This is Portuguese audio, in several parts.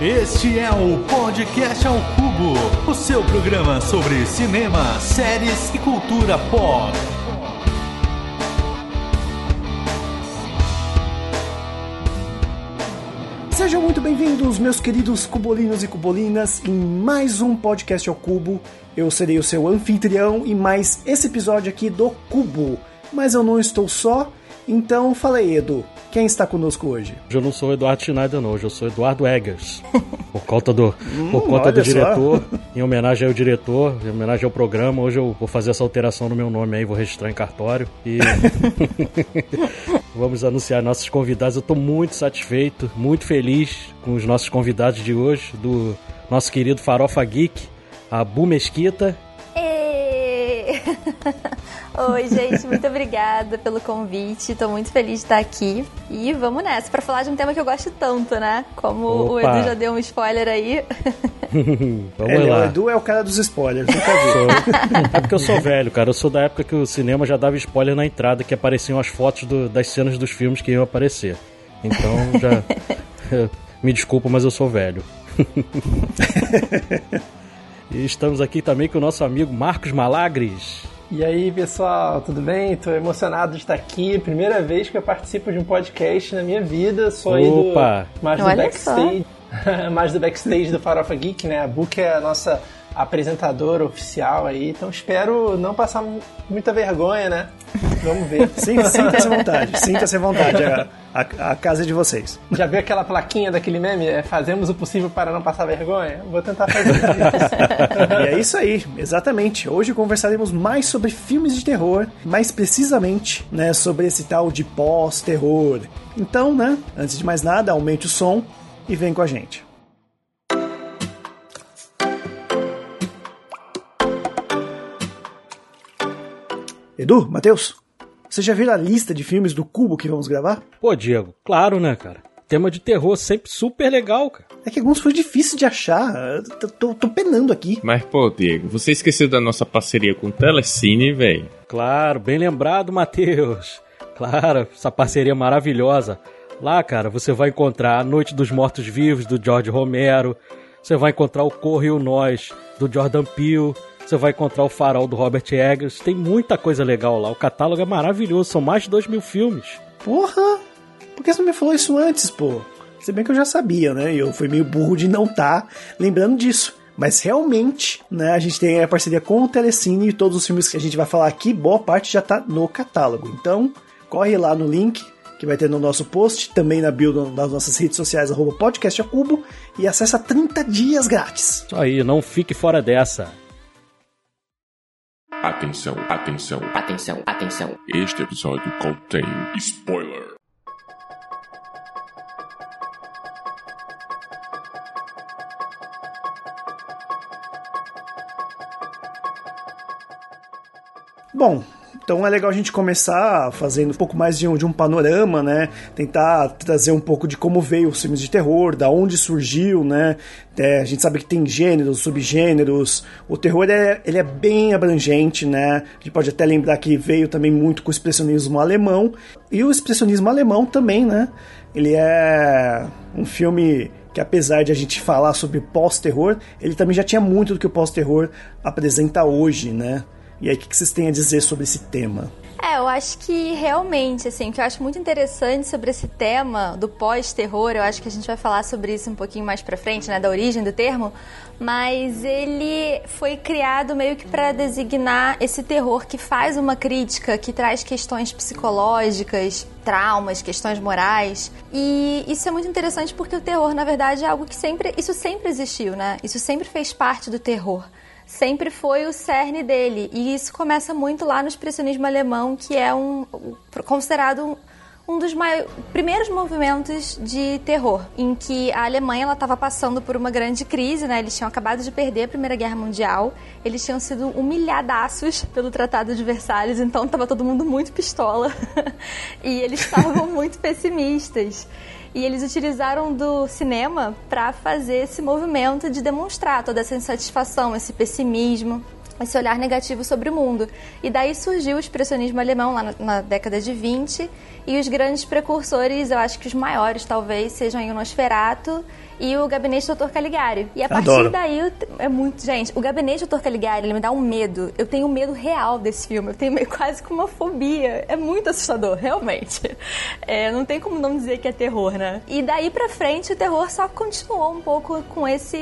Este é o Podcast ao Cubo, o seu programa sobre cinema, séries e cultura pop. Sejam muito bem-vindos, meus queridos cubolinos e cubolinas, em mais um podcast ao Cubo. Eu serei o seu anfitrião e mais esse episódio aqui do Cubo. Mas eu não estou só, então fala aí, Edu. Quem está conosco hoje? Hoje eu não sou Eduardo Schneider, não. Hoje eu sou Eduardo Eggers. Por conta do, hum, por conta do diretor, só. em homenagem ao diretor, em homenagem ao programa, hoje eu vou fazer essa alteração no meu nome aí, vou registrar em cartório. E vamos anunciar nossos convidados. Eu estou muito satisfeito, muito feliz com os nossos convidados de hoje, do nosso querido Farofa Geek, a Bu Mesquita. Oi, gente, muito obrigada pelo convite. Tô muito feliz de estar aqui. E vamos nessa, para falar de um tema que eu gosto tanto, né? Como Opa. o Edu já deu um spoiler aí. vamos é, lá. O Edu é o cara dos spoilers, nunca vi. É porque eu sou velho, cara. Eu sou da época que o cinema já dava spoiler na entrada, que apareciam as fotos do, das cenas dos filmes que iam aparecer. Então já. Me desculpa, mas eu sou velho. e estamos aqui também com o nosso amigo Marcos Malagres. E aí, pessoal, tudo bem? Estou emocionado de estar aqui. Primeira vez que eu participo de um podcast na minha vida. Sou aí do, mais do Olha backstage. mais do backstage do Farofa Geek, né? A Book é a nossa apresentadora oficial aí. Então espero não passar muita vergonha, né? Vamos ver. Sinta-se à vontade. Sinta-se à vontade. A, a, a, casa é de vocês. Já viu aquela plaquinha daquele meme? É, fazemos o possível para não passar vergonha? Vou tentar fazer isso. e é isso aí, exatamente. Hoje conversaremos mais sobre filmes de terror, mais precisamente, né, sobre esse tal de pós-terror. Então, né, antes de mais nada, aumente o som e vem com a gente. Edu, Matheus, você já viu a lista de filmes do Cubo que vamos gravar? Pô, Diego, claro, né, cara? Tema de terror sempre super legal, cara. É que alguns foi difícil de achar. Tô, tô, penando aqui. Mas, pô, Diego, você esqueceu da nossa parceria com o Telecine, velho? Claro, bem lembrado, Matheus. Claro, essa parceria maravilhosa. Lá, cara, você vai encontrar A Noite dos Mortos Vivos, do George Romero. Você vai encontrar O Corre e o Nós, do Jordan Peele. Você vai encontrar o Farol do Robert Eggers. Tem muita coisa legal lá. O catálogo é maravilhoso. São mais de dois mil filmes. Porra! Por que você não me falou isso antes, pô? Se bem que eu já sabia, né? Eu fui meio burro de não estar tá lembrando disso. Mas realmente, né, a gente tem a parceria com o Telecine e todos os filmes que a gente vai falar aqui, boa parte já tá no catálogo. Então, corre lá no link que vai ter no nosso post, também na bio das nossas redes sociais, arroba podcast Cubo, e acessa 30 dias grátis. Isso aí, não fique fora dessa. Atenção, atenção, atenção, atenção. Este episódio contém spoiler. Bom, então é legal a gente começar fazendo um pouco mais de um, de um panorama, né? Tentar trazer um pouco de como veio os filmes de terror, da onde surgiu, né? É, a gente sabe que tem gêneros, subgêneros. O terror é, ele é bem abrangente, né? A gente pode até lembrar que veio também muito com o expressionismo alemão. E o expressionismo alemão também, né? Ele é um filme que apesar de a gente falar sobre pós-terror, ele também já tinha muito do que o pós-terror apresenta hoje, né? E aí, o que vocês têm a dizer sobre esse tema? É, eu acho que realmente, assim, o que eu acho muito interessante sobre esse tema do pós-terror, eu acho que a gente vai falar sobre isso um pouquinho mais pra frente, né, da origem do termo, mas ele foi criado meio que para designar esse terror que faz uma crítica, que traz questões psicológicas, traumas, questões morais. E isso é muito interessante porque o terror, na verdade, é algo que sempre, isso sempre existiu, né? Isso sempre fez parte do terror sempre foi o cerne dele. E isso começa muito lá no expressionismo alemão, que é um considerado um, um dos maiores, primeiros movimentos de terror, em que a Alemanha estava passando por uma grande crise, né? Eles tinham acabado de perder a Primeira Guerra Mundial, eles tinham sido humilhadaços pelo Tratado de Versalhes, então estava todo mundo muito pistola e eles estavam muito pessimistas. E eles utilizaram do cinema para fazer esse movimento de demonstrar toda essa insatisfação, esse pessimismo, esse olhar negativo sobre o mundo. E daí surgiu o expressionismo alemão lá na, na, década de 20 e os grandes precursores, eu acho que os maiores talvez, sejam o Nosferatu e o Gabinete do Dr. Caligari. E a partir Adoro. daí é muito. Gente, o Gabinete do Dr. Caligari, ele me dá um medo. Eu tenho medo real desse filme. Eu tenho quase que uma fobia. É muito assustador, realmente. É, não tem como não dizer que é terror, né? E daí pra frente, o terror só continuou um pouco com esse,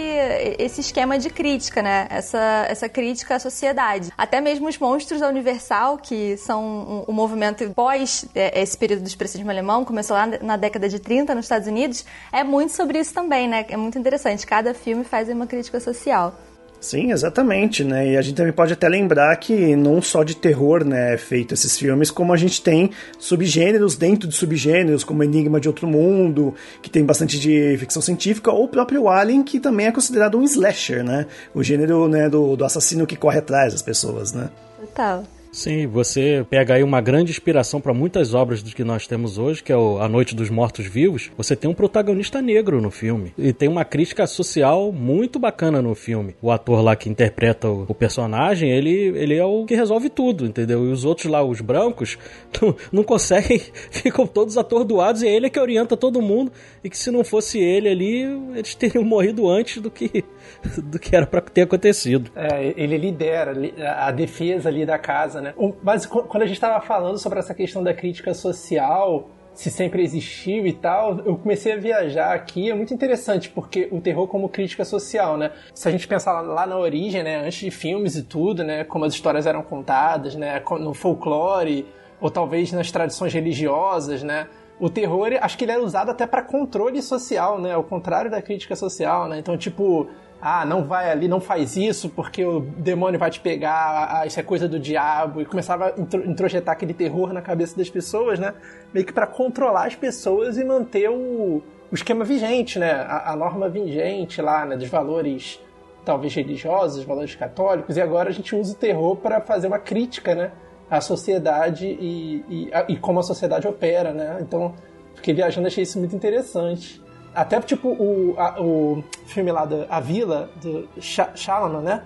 esse esquema de crítica, né? Essa, essa crítica à sociedade. Até mesmo os monstros da Universal, que são o um, um movimento pós é, esse período do expressionismo alemão, começou lá na década de 30 nos Estados Unidos, é muito sobre isso também, né? É muito interessante. Cada filme faz uma crítica social. Sim, exatamente, né? E a gente também pode até lembrar que não só de terror, né, é feito esses filmes, como a gente tem subgêneros dentro de subgêneros, como Enigma de Outro Mundo, que tem bastante de ficção científica, ou o próprio Alien, que também é considerado um slasher, né? O gênero, né, do, do assassino que corre atrás das pessoas, né? Total. Sim, você pega aí uma grande inspiração para muitas obras do que nós temos hoje, que é A Noite dos Mortos Vivos. Você tem um protagonista negro no filme e tem uma crítica social muito bacana no filme. O ator lá que interpreta o, personagem, ele, ele é o que resolve tudo, entendeu? E os outros lá, os brancos, não, não conseguem, ficam todos atordoados e é ele que orienta todo mundo e que se não fosse ele ali, eles teriam morrido antes do que do que era para ter acontecido. É, ele lidera a defesa ali da casa, né? Mas quando a gente estava falando sobre essa questão da crítica social, se sempre existiu e tal, eu comecei a viajar aqui, é muito interessante, porque o terror como crítica social, né? Se a gente pensar lá na origem, né, antes de filmes e tudo, né, como as histórias eram contadas, né, no folclore, ou talvez nas tradições religiosas, né, o terror, acho que ele era usado até para controle social, né, ao contrário da crítica social, né, então, tipo, ah, não vai ali, não faz isso porque o demônio vai te pegar, ah, isso é coisa do diabo, e começava a introjetar aquele terror na cabeça das pessoas, né? Meio que para controlar as pessoas e manter o, o esquema vigente, né? A, a, norma vigente lá, né? Dos valores talvez religiosos, valores católicos, e agora a gente usa o terror para fazer uma crítica, né? À sociedade e, e, a, e como a sociedade opera, né? Então, fiquei viajando, achei isso muito interessante. Até, tipo, o, a, o filme lá da A Vila, do Shyamalan, né?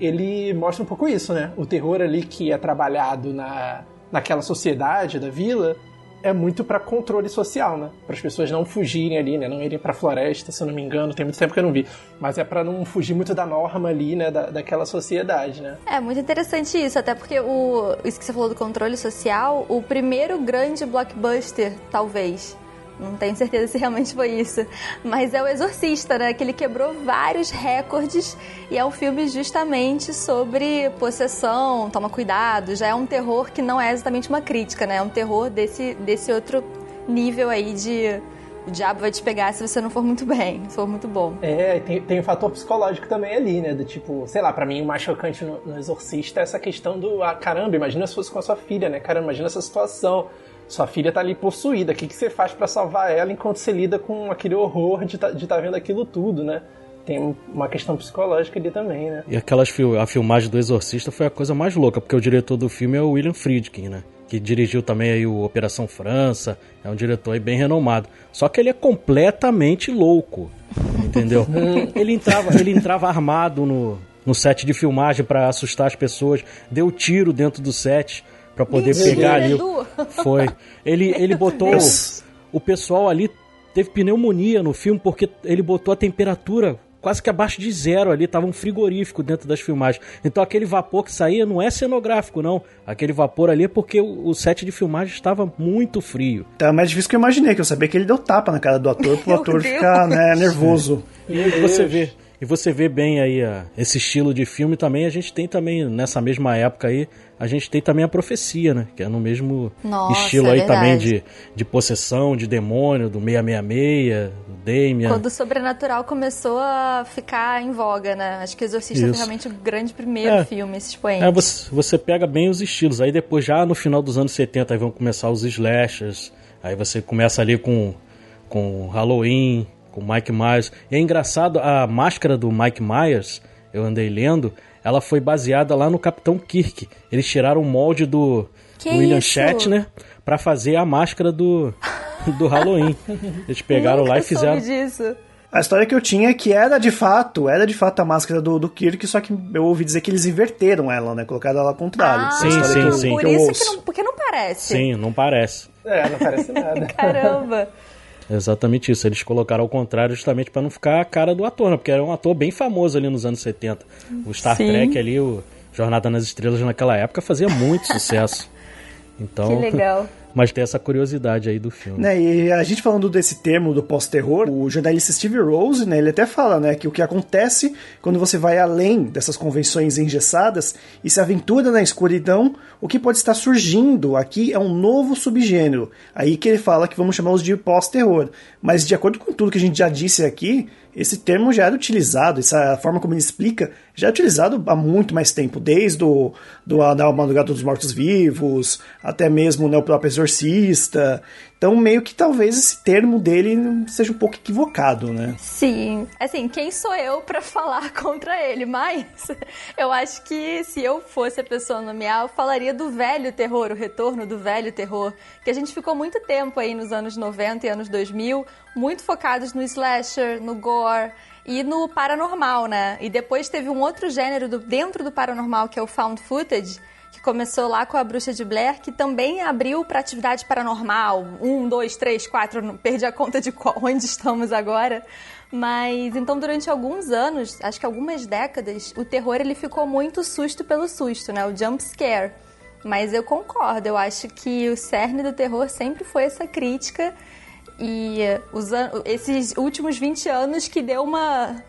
Ele mostra um pouco isso, né? O terror ali que é trabalhado na, naquela sociedade da vila é muito para controle social, né? Para as pessoas não fugirem ali, né? Não irem para floresta, se eu não me engano, tem muito tempo que eu não vi. Mas é para não fugir muito da norma ali, né? Da, daquela sociedade, né? É muito interessante isso, até porque o isso que você falou do controle social, o primeiro grande blockbuster, talvez, não tenho certeza se realmente foi isso. Mas é o Exorcista, né? Que ele quebrou vários recordes e é um filme justamente sobre possessão, toma cuidado. Já é um terror que não é exatamente uma crítica, né? É um terror desse, desse outro nível aí de o diabo vai te pegar se você não for muito bem, se for muito bom. É, tem, tem um fator psicológico também ali, né? Do tipo, sei lá, para mim o mais chocante no, no Exorcista é essa questão do, ah, caramba, imagina se fosse com a sua filha, né? Caramba, imagina essa situação sua filha tá ali possuída. O que, que você faz para salvar ela enquanto você lida com aquele horror de tá, estar tá vendo aquilo tudo, né? Tem uma questão psicológica ali também, né? E aquelas a filmagem do Exorcista foi a coisa mais louca, porque o diretor do filme é o William Friedkin, né? Que dirigiu também aí o Operação França, é um diretor aí bem renomado. Só que ele é completamente louco, entendeu? ele, entrava, ele entrava armado no, no set de filmagem para assustar as pessoas, deu tiro dentro do set para poder Mentira, pegar ali. Foi. Ele, ele botou. O pessoal ali teve pneumonia no filme porque ele botou a temperatura quase que abaixo de zero ali, tava um frigorífico dentro das filmagens. Então aquele vapor que saía não é cenográfico, não. Aquele vapor ali é porque o, o set de filmagem estava muito frio. Tá mais difícil que eu imaginei, que eu sabia que ele deu tapa na cara do ator pro ator ficar né, nervoso. E você vê. E você vê bem aí a, esse estilo de filme também. A gente tem também, nessa mesma época aí, a gente tem também a profecia, né? Que é no mesmo Nossa, estilo é aí verdade. também de, de possessão, de demônio, do 666, do Damien. Quando o sobrenatural começou a ficar em voga, né? Acho que o Exorcista Isso. foi realmente o grande primeiro é, filme, esse expoente. É, você, você pega bem os estilos. Aí depois, já no final dos anos 70, aí vão começar os slashers. Aí você começa ali com, com Halloween, com Mike Myers. E é engraçado, a máscara do Mike Myers, eu andei lendo, ela foi baseada lá no Capitão Kirk. Eles tiraram o molde do que William isso? Shatner para fazer a máscara do, do Halloween. Eles pegaram lá e fizeram. Disso. A história que eu tinha é que era de fato, era de fato a máscara do, do Kirk, só que eu ouvi dizer que eles inverteram ela, né? Colocaram ela ao contrário. Ah, sim, sim, eu, sim. Por isso que não, porque não parece. Sim, não parece. É, não parece nada. Caramba. Exatamente isso. Eles colocaram ao contrário justamente para não ficar a cara do ator, né? Porque era um ator bem famoso ali nos anos 70. O Star Sim. Trek ali, o Jornada nas Estrelas naquela época fazia muito sucesso. Então, que legal. Mas tem essa curiosidade aí do filme. Né, e a gente falando desse termo do pós-terror, o jornalista Steve Rose, né, ele até fala, né, que o que acontece quando você vai além dessas convenções engessadas e se aventura na escuridão, o que pode estar surgindo aqui é um novo subgênero. Aí que ele fala que vamos chamá-los de pós-terror. Mas de acordo com tudo que a gente já disse aqui, esse termo já era utilizado, essa forma como ele explica, já é utilizado há muito mais tempo, desde o do, da Madrugada dos Mortos-Vivos, até mesmo né, o próprio Exorcista. Então, meio que talvez esse termo dele seja um pouco equivocado, né? Sim. Assim, quem sou eu para falar contra ele? Mas eu acho que se eu fosse a pessoa nomear, eu falaria do velho terror, o retorno do velho terror. Que a gente ficou muito tempo aí nos anos 90 e anos 2000, muito focados no slasher, no gore e no paranormal, né? E depois teve um outro gênero do, dentro do paranormal que é o found footage, que começou lá com a Bruxa de Blair, que também abriu para atividade paranormal. Um, dois, três, quatro, perdi a conta de qual, onde estamos agora. Mas então durante alguns anos, acho que algumas décadas, o terror ele ficou muito susto pelo susto, né? O jump scare. Mas eu concordo, eu acho que o cerne do terror sempre foi essa crítica e os, esses últimos 20 anos que deu uma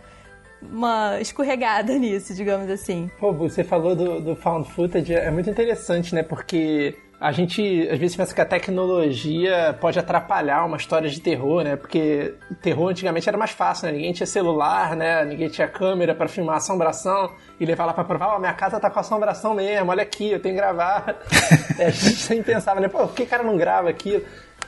uma escorregada nisso, digamos assim. Pô, você falou do, do found footage, é muito interessante, né? Porque a gente às vezes pensa que a tecnologia pode atrapalhar uma história de terror, né? Porque terror antigamente era mais fácil, né? Ninguém tinha celular, né? Ninguém tinha câmera para filmar assombração e levar lá para provar, ó, oh, minha casa tá com assombração mesmo, olha aqui, eu tenho que gravar. é, a gente sempre pensava, né? Pô, por que o cara não grava aquilo?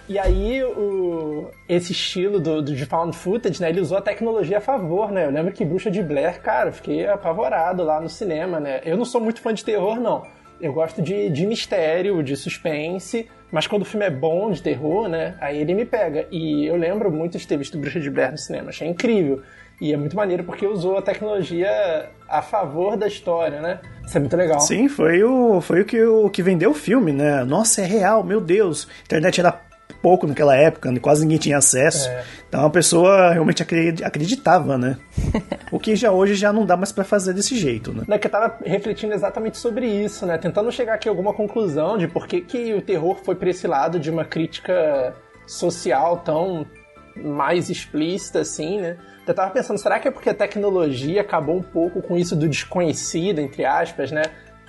E aí, o, esse estilo do, do, de found footage, né, ele usou a tecnologia a favor, né? Eu lembro que Bruxa de Blair, cara, fiquei apavorado lá no cinema, né? Eu não sou muito fã de terror, não. Eu gosto de, de mistério, de suspense, mas quando o filme é bom de terror, né, aí ele me pega. E eu lembro muito de ter visto Bruxa de Blair no cinema, achei incrível. E é muito maneiro porque usou a tecnologia a favor da história, né? Isso é muito legal. Sim, foi o, foi o, que, o que vendeu o filme, né? Nossa, é real, meu Deus. A internet era pouco naquela época, né? quase ninguém tinha acesso. É. Então a pessoa realmente acreditava, né? o que já hoje já não dá mais para fazer desse jeito, né? É que eu tava refletindo exatamente sobre isso, né? Tentando chegar aqui a alguma conclusão de por que, que o terror foi para esse lado de uma crítica social tão mais explícita assim, né? Eu tava pensando, será que é porque a tecnologia acabou um pouco com isso do desconhecido, entre aspas, né?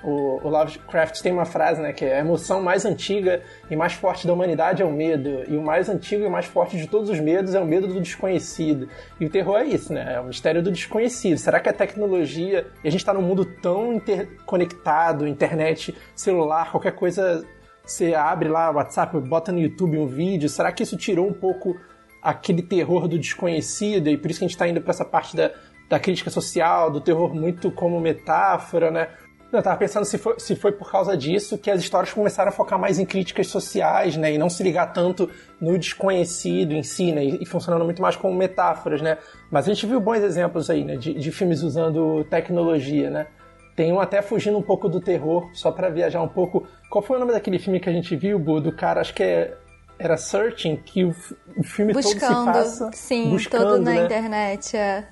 O, o, Lovecraft tem uma frase, né, que é a emoção mais antiga e mais forte da humanidade é o medo, e o mais antigo e mais forte de todos os medos é o medo do desconhecido. E o terror é isso, né? É o mistério do desconhecido. Será que a tecnologia, e a gente está num mundo tão interconectado, internet, celular, qualquer coisa, você abre lá o WhatsApp, bota no YouTube um vídeo, será que isso tirou um pouco aquele terror do desconhecido e por isso que a gente está indo para essa parte da, da crítica social, do terror muito como metáfora, né? Eu tava pensando se foi, se foi por causa disso que as histórias começaram a focar mais em críticas sociais, né? E não se ligar tanto no desconhecido em si, né? E, funcionando muito mais como metáforas, né? Mas a gente viu bons exemplos aí, né? De, de filmes usando tecnologia, né? Tem um até fugindo um pouco do terror, só para viajar um pouco. Qual foi o nome daquele filme que a gente viu, Bu? Do cara, acho que é, era Searching, que o, o filme buscando, todo se passa... Sim, buscando, todo na né? internet, é.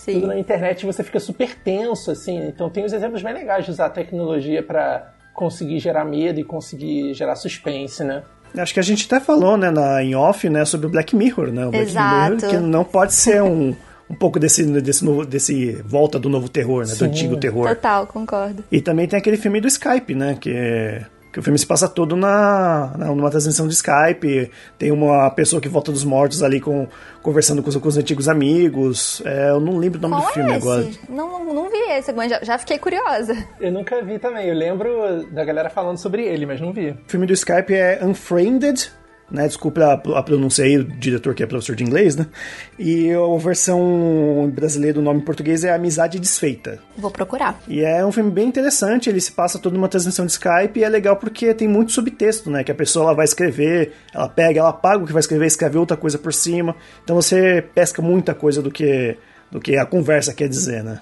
Sim. tudo na internet você fica super tenso, assim. Então tem os exemplos bem legais de usar a tecnologia para conseguir gerar medo e conseguir gerar suspense, né? Acho que a gente até falou, né, na, em off, né, sobre o Black Mirror, né? O Black Exato. Mirror, que não pode ser um, um pouco desse, desse, novo, desse volta do novo terror, né? Sim. Do antigo terror. Total, concordo. E também tem aquele filme do Skype, né? Que é que o filme se passa todo na, na numa transmissão de Skype. Tem uma pessoa que volta dos mortos ali com, conversando com, com os antigos amigos. É, eu não lembro o nome Qual do filme é agora. Não, não vi esse, mas já, já, fiquei curiosa. Eu nunca vi também. Eu lembro da galera falando sobre ele, mas não vi. O filme do Skype é Unfriended, né? Desculpa a, a pronúncia aí, o diretor que é professor de inglês, né? E a versão brasileira do nome em português é Amizade Desfeita. Vou procurar. E é um filme bem interessante, ele se passa toda uma transmissão de Skype e é legal porque tem muito subtexto, né? Que a pessoa ela vai escrever, ela pega, ela apaga o que vai escrever, escreve outra coisa por cima. Então você pesca muita coisa do que, do que a conversa quer dizer, né?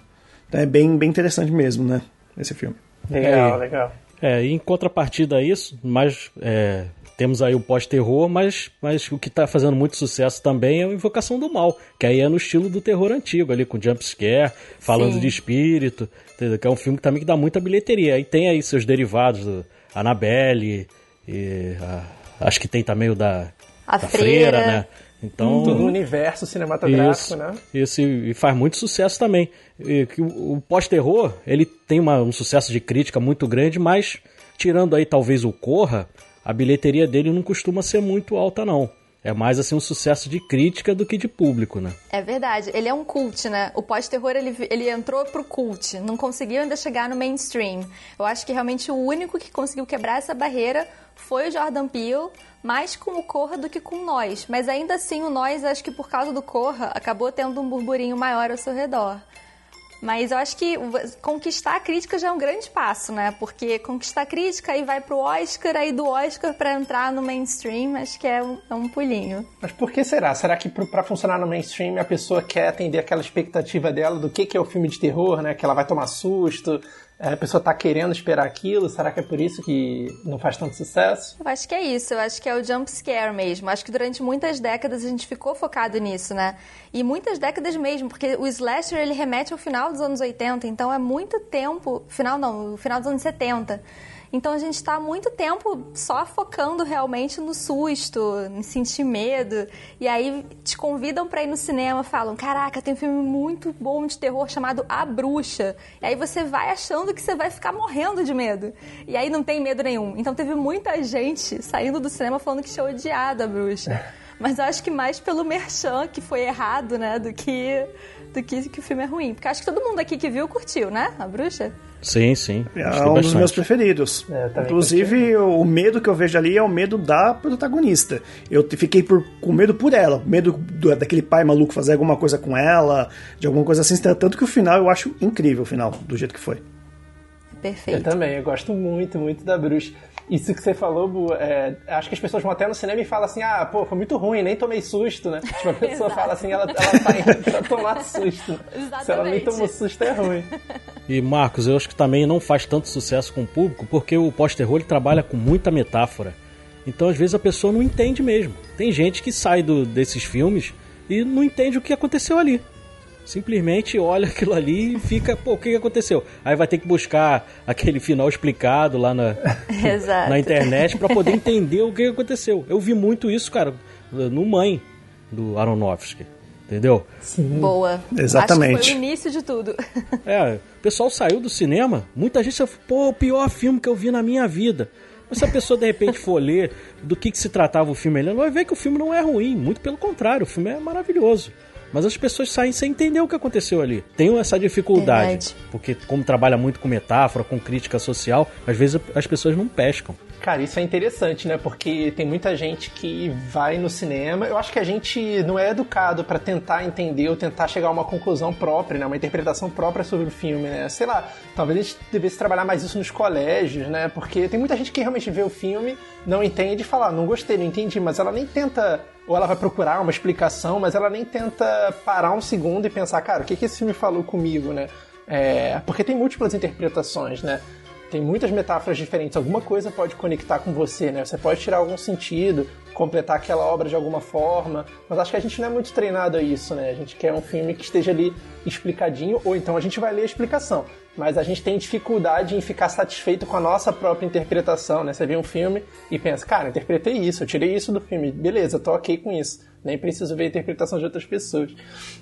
Então é bem, bem interessante mesmo, né? Esse filme. Legal, é, legal. É, em contrapartida a isso, mais é, temos aí o pós-terror, mas, mas o que está fazendo muito sucesso também é a Invocação do Mal, que aí é no estilo do terror antigo, ali com jump scare, falando Sim. de espírito, entendeu? que é um filme que também que dá muita bilheteria. Aí tem aí seus derivados, Annabelle, e a, acho que tem também o da, a da freira. freira, né? Então, todo o universo cinematográfico, isso, né? Isso, e faz muito sucesso também. E, o, o pós-terror, ele tem uma, um sucesso de crítica muito grande, mas tirando aí talvez o Corra, a bilheteria dele não costuma ser muito alta, não. É mais assim um sucesso de crítica do que de público, né? É verdade. Ele é um cult, né? O pós-terror ele, ele entrou pro cult, não conseguiu ainda chegar no mainstream. Eu acho que realmente o único que conseguiu quebrar essa barreira foi o Jordan Peele, mais com o Corra do que com nós. Mas ainda assim, o nós, acho que por causa do Corra, acabou tendo um burburinho maior ao seu redor. Mas eu acho que conquistar a crítica já é um grande passo, né? Porque conquistar a crítica aí vai pro Oscar, aí do Oscar para entrar no mainstream, acho que é um, é um pulinho. Mas por que será? Será que para funcionar no mainstream a pessoa quer atender aquela expectativa dela do que, que é o filme de terror, né? Que ela vai tomar susto, a pessoa tá querendo esperar aquilo? Será que é por isso que não faz tanto sucesso? Eu acho que é isso, eu acho que é o jump scare mesmo. Acho que durante muitas décadas a gente ficou focado nisso, né? E muitas décadas mesmo, porque o slasher ele remete ao final dos anos 80, então é muito tempo, final não, final dos anos 70. Então a gente está há muito tempo só focando realmente no susto, em sentir medo. E aí te convidam para ir no cinema, falam: Caraca, tem um filme muito bom de terror chamado A Bruxa. E aí você vai achando que você vai ficar morrendo de medo. E aí não tem medo nenhum. Então teve muita gente saindo do cinema falando que tinha odiado a bruxa. Mas eu acho que mais pelo merchan que foi errado, né? Do que, do que que o filme é ruim. Porque acho que todo mundo aqui que viu curtiu, né? A bruxa. Sim, sim. É um bastante. dos meus preferidos. É, Inclusive, o medo que eu vejo ali é o medo da protagonista. Eu fiquei por, com medo por ela, medo do, daquele pai maluco fazer alguma coisa com ela, de alguma coisa assim. Tanto que o final eu acho incrível, o final, do jeito que foi. Perfeito. Eu também, eu gosto muito, muito da bruxa. Isso que você falou, Bu, é, acho que as pessoas vão até no cinema e falam assim: ah, pô, foi muito ruim, nem tomei susto, né? Tipo, a pessoa fala assim, ela, ela tá indo pra tomar susto. Exatamente. Se ela nem tomou susto, é ruim. E Marcos, eu acho que também não faz tanto sucesso com o público porque o pós-terror trabalha com muita metáfora. Então, às vezes, a pessoa não entende mesmo. Tem gente que sai do, desses filmes e não entende o que aconteceu ali simplesmente olha aquilo ali e fica, pô, o que aconteceu? Aí vai ter que buscar aquele final explicado lá na, na internet para poder entender o que aconteceu. Eu vi muito isso, cara, no Mãe do Aronofsky. Entendeu? Sim. Boa. Exatamente. Acho que foi o início de tudo. É, o pessoal saiu do cinema, muita gente falou, pô, o pior filme que eu vi na minha vida. Mas se a pessoa de repente for ler do que, que se tratava o filme, ela vai ver que o filme não é ruim, muito pelo contrário, o filme é maravilhoso. Mas as pessoas saem sem entender o que aconteceu ali. Tem essa dificuldade. Verdade. Porque, como trabalha muito com metáfora, com crítica social, às vezes as pessoas não pescam. Cara, isso é interessante, né? Porque tem muita gente que vai no cinema. Eu acho que a gente não é educado para tentar entender ou tentar chegar a uma conclusão própria, né? Uma interpretação própria sobre o filme, né? Sei lá, talvez a gente devesse trabalhar mais isso nos colégios, né? Porque tem muita gente que realmente vê o filme, não entende e fala, ah, não gostei, não entendi, mas ela nem tenta ou ela vai procurar uma explicação, mas ela nem tenta parar um segundo e pensar, cara, o que, que esse filme falou comigo, né? É, porque tem múltiplas interpretações, né? Tem muitas metáforas diferentes. Alguma coisa pode conectar com você, né? Você pode tirar algum sentido, completar aquela obra de alguma forma. Mas acho que a gente não é muito treinado a isso, né? A gente quer um filme que esteja ali explicadinho, ou então a gente vai ler a explicação mas a gente tem dificuldade em ficar satisfeito com a nossa própria interpretação, né? Você vê um filme e pensa, cara, interpretei isso, eu tirei isso do filme, beleza, tô ok com isso. Nem preciso ver a interpretação de outras pessoas.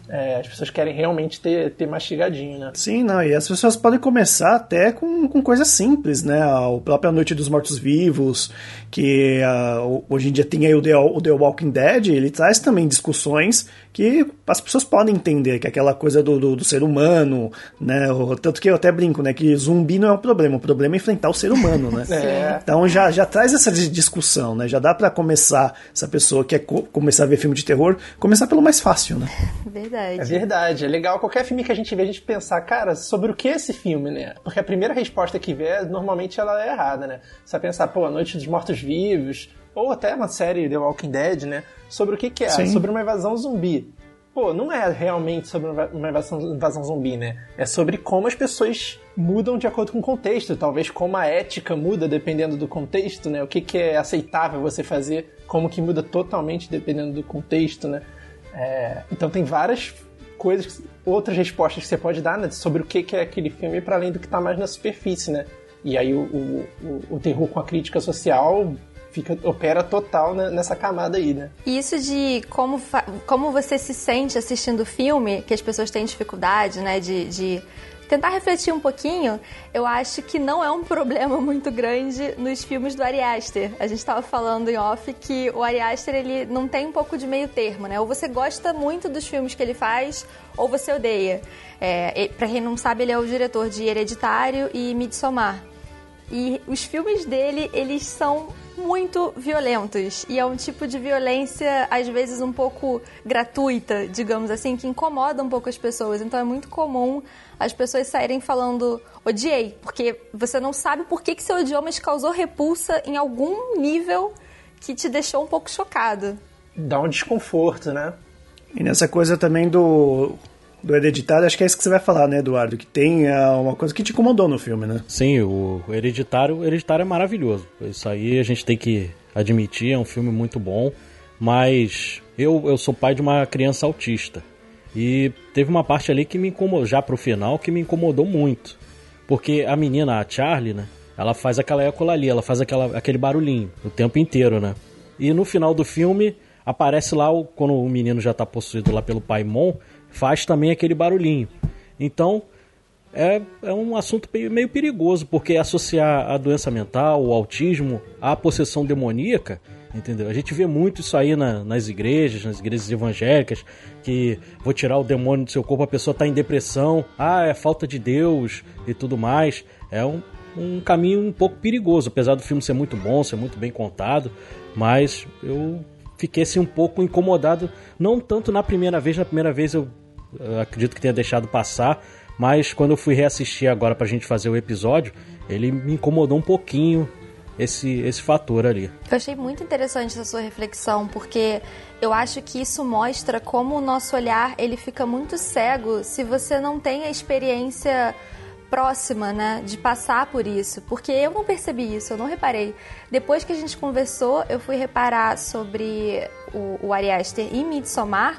É, as pessoas querem realmente ter, ter mastigadinho, né? Sim, não, e as pessoas podem começar até com, com coisas simples, né? A Noite dos Mortos-Vivos, que uh, hoje em dia tem aí o The, o The Walking Dead, ele traz também discussões que as pessoas podem entender, que é aquela coisa do, do, do ser humano, né? Tanto que eu até brinco, né? Que zumbi não é o problema, o problema é enfrentar o ser humano, né? é. Então já, já traz essa discussão, né? Já dá para começar, essa pessoa que quer co começar a ver filme de terror, começar pelo mais fácil, né? Verdade. É verdade. É legal qualquer filme que a gente vê, a gente pensar, cara, sobre o que é esse filme, né? Porque a primeira resposta que vê, normalmente ela é errada, né? Você vai pensar, pô, A Noite dos Mortos-Vivos, ou até uma série The Walking Dead, né? Sobre o que, que é? Sim. Sobre uma invasão zumbi. Pô, não é realmente sobre uma invasão, invasão zumbi, né? É sobre como as pessoas mudam de acordo com o contexto, talvez como a ética muda dependendo do contexto, né? O que, que é aceitável você fazer, como que muda totalmente dependendo do contexto, né? É, então tem várias coisas, outras respostas que você pode dar né, sobre o que, que é aquele filme para além do que está mais na superfície, né? E aí o, o, o terror com a crítica social fica, opera total nessa camada aí, né? E isso de como, como você se sente assistindo o filme, que as pessoas têm dificuldade, né, de, de tentar refletir um pouquinho, eu acho que não é um problema muito grande nos filmes do Ari Aster. A gente estava falando em off que o Ari Aster ele não tem um pouco de meio termo, né? Ou você gosta muito dos filmes que ele faz, ou você odeia. É, para quem não sabe, ele é o diretor de Hereditário e Midsommar. E os filmes dele, eles são muito violentos. E é um tipo de violência, às vezes, um pouco gratuita, digamos assim, que incomoda um pouco as pessoas. Então é muito comum as pessoas saírem falando odiei, porque você não sabe por que, que seu odiou, mas causou repulsa em algum nível que te deixou um pouco chocado. Dá um desconforto, né? E nessa coisa também do do Hereditário, acho que é isso que você vai falar, né, Eduardo? Que tem uh, uma coisa que te incomodou no filme, né? Sim, o Hereditário, o Hereditário é maravilhoso. Isso aí a gente tem que admitir, é um filme muito bom. Mas eu, eu sou pai de uma criança autista. E teve uma parte ali que me incomodou, já pro final, que me incomodou muito. Porque a menina, a Charlie, né? Ela faz aquela écola ali, ela faz aquela, aquele barulhinho o tempo inteiro, né? E no final do filme, aparece lá, quando o menino já tá possuído lá pelo pai Mon, faz também aquele barulhinho. Então, é, é um assunto meio perigoso, porque associar a doença mental, o autismo, à possessão demoníaca, entendeu? A gente vê muito isso aí na, nas igrejas, nas igrejas evangélicas, que vou tirar o demônio do seu corpo, a pessoa está em depressão, ah, é falta de Deus e tudo mais. É um, um caminho um pouco perigoso, apesar do filme ser muito bom, ser muito bem contado, mas eu fiquei assim um pouco incomodado, não tanto na primeira vez, na primeira vez eu eu acredito que tenha deixado passar, mas quando eu fui reassistir agora pra gente fazer o episódio, ele me incomodou um pouquinho esse, esse fator ali. Eu achei muito interessante essa sua reflexão, porque eu acho que isso mostra como o nosso olhar ele fica muito cego se você não tem a experiência próxima, né, de passar por isso, porque eu não percebi isso, eu não reparei. Depois que a gente conversou, eu fui reparar sobre o, o Ari Aster e Midsommar,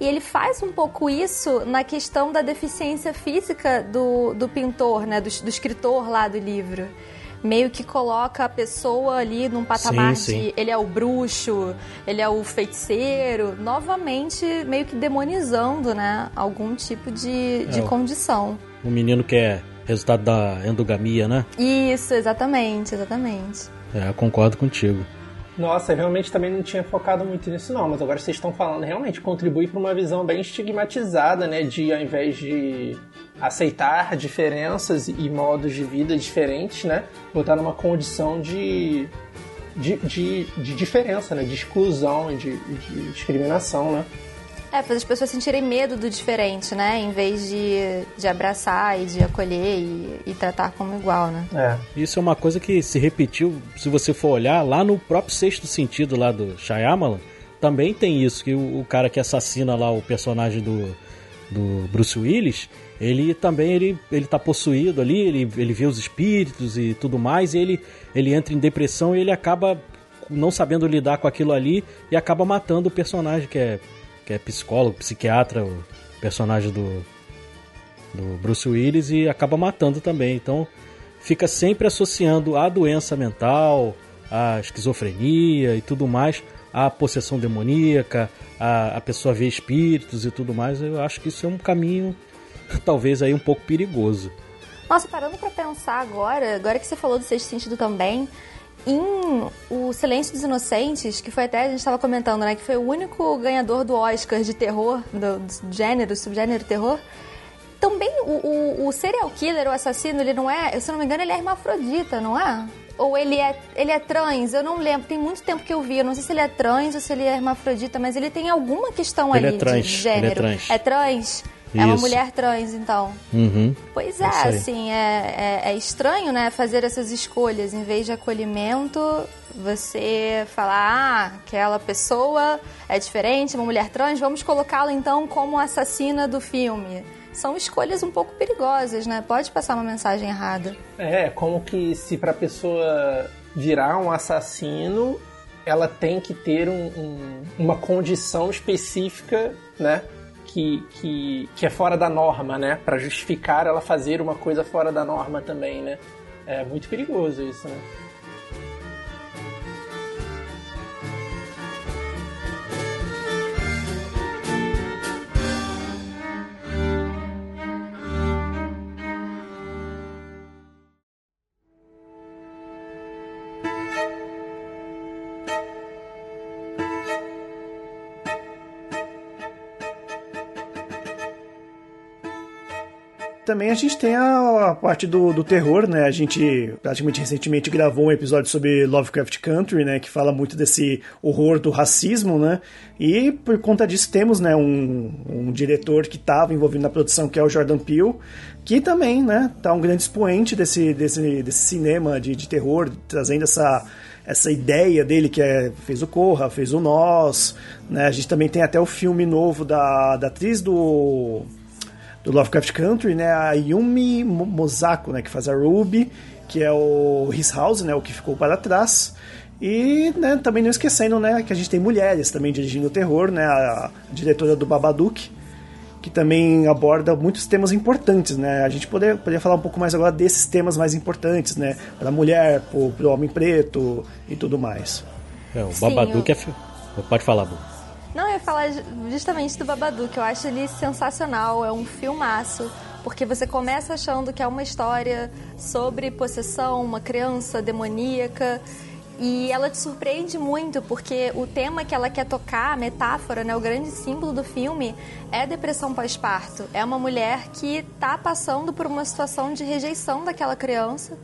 e ele faz um pouco isso na questão da deficiência física do, do pintor, né? Do, do escritor lá do livro meio que coloca a pessoa ali num patamar sim, sim. de ele é o bruxo, ele é o feiticeiro, novamente meio que demonizando, né, algum tipo de, de é, condição. O menino que é resultado da endogamia, né? Isso, exatamente, exatamente. É, concordo contigo. Nossa, eu realmente também não tinha focado muito nisso não, mas agora vocês estão falando, realmente contribui para uma visão bem estigmatizada, né, de ao invés de aceitar diferenças e modos de vida diferentes, né, botar numa condição de de, de, de diferença, né, de exclusão e de, de discriminação, né. É, fazer as pessoas sentirem medo do diferente, né? Em vez de, de abraçar e de acolher e, e tratar como igual, né? É. Isso é uma coisa que se repetiu, se você for olhar, lá no próprio sexto sentido lá do Shyamalan, também tem isso, que o, o cara que assassina lá o personagem do, do Bruce Willis, ele também ele, ele tá possuído ali, ele, ele vê os espíritos e tudo mais, e ele, ele entra em depressão e ele acaba não sabendo lidar com aquilo ali e acaba matando o personagem que é que é psicólogo, psiquiatra, o personagem do, do Bruce Willis, e acaba matando também. Então fica sempre associando a doença mental, a esquizofrenia e tudo mais, a possessão demoníaca, a, a pessoa ver espíritos e tudo mais. Eu acho que isso é um caminho talvez aí um pouco perigoso. Nossa, parando para pensar agora, agora que você falou do sexto sentido também, em O Silêncio dos Inocentes, que foi até, a gente estava comentando, né, que foi o único ganhador do Oscar de terror, do, do gênero, subgênero terror, também o, o, o, serial killer, o assassino, ele não é, se eu não me engano, ele é hermafrodita, não é? Ou ele é, ele é trans, eu não lembro, tem muito tempo que eu vi, eu não sei se ele é trans ou se ele é hermafrodita, mas ele tem alguma questão ele ali é trans, de gênero. Ele é trans. É trans? É uma mulher trans, então. Uhum. Pois é, assim, é, é, é, estranho, né? Fazer essas escolhas. Em vez de acolhimento, você falar, ah, aquela pessoa é diferente, uma mulher trans, vamos colocá-la então como assassina do filme. São escolhas um pouco perigosas, né? Pode passar uma mensagem errada. É, como que se pra pessoa virar um assassino, ela tem que ter um, um, uma condição específica, né? Que, que, que é fora da norma, né? Para justificar ela fazer uma coisa fora da norma também, né? É muito perigoso isso, né? Também a gente tem a, a parte do, do, terror, né? A gente praticamente recentemente gravou um episódio sobre Lovecraft Country, né? Que fala muito desse horror do racismo, né? E por conta disso temos, né? Um, um diretor que estava envolvido na produção, que é o Jordan Peele, que também, né? Tá um grande expoente desse, desse, desse cinema de, de terror, trazendo essa essa ideia dele que é, fez o Corra, fez o Nós, né? A gente também tem até o filme novo da, da atriz do do Lovecraft Country, né, a Yumi Mosako, né, que faz a Ruby, que é o His House, né, o que ficou para trás. E né, também não esquecendo né, que a gente tem mulheres também dirigindo o terror, né, a, diretora do Babadook, que também aborda muitos temas importantes. Né? A gente poderia, poderia falar um pouco mais agora desses temas mais importantes, né, para a mulher, para o homem preto e tudo mais. É, o Babadook Sim, eu... é. Pode falar, Bu. Falar justamente do Babadook. Eu acho ele sensacional. É um filmaço. Porque você começa achando que é uma história sobre possessão, uma criança demoníaca. E ela te surpreende muito, porque o tema que ela quer tocar, a metáfora, né, o grande símbolo do filme, é depressão pós-parto. É uma mulher que está passando por uma situação de rejeição daquela criança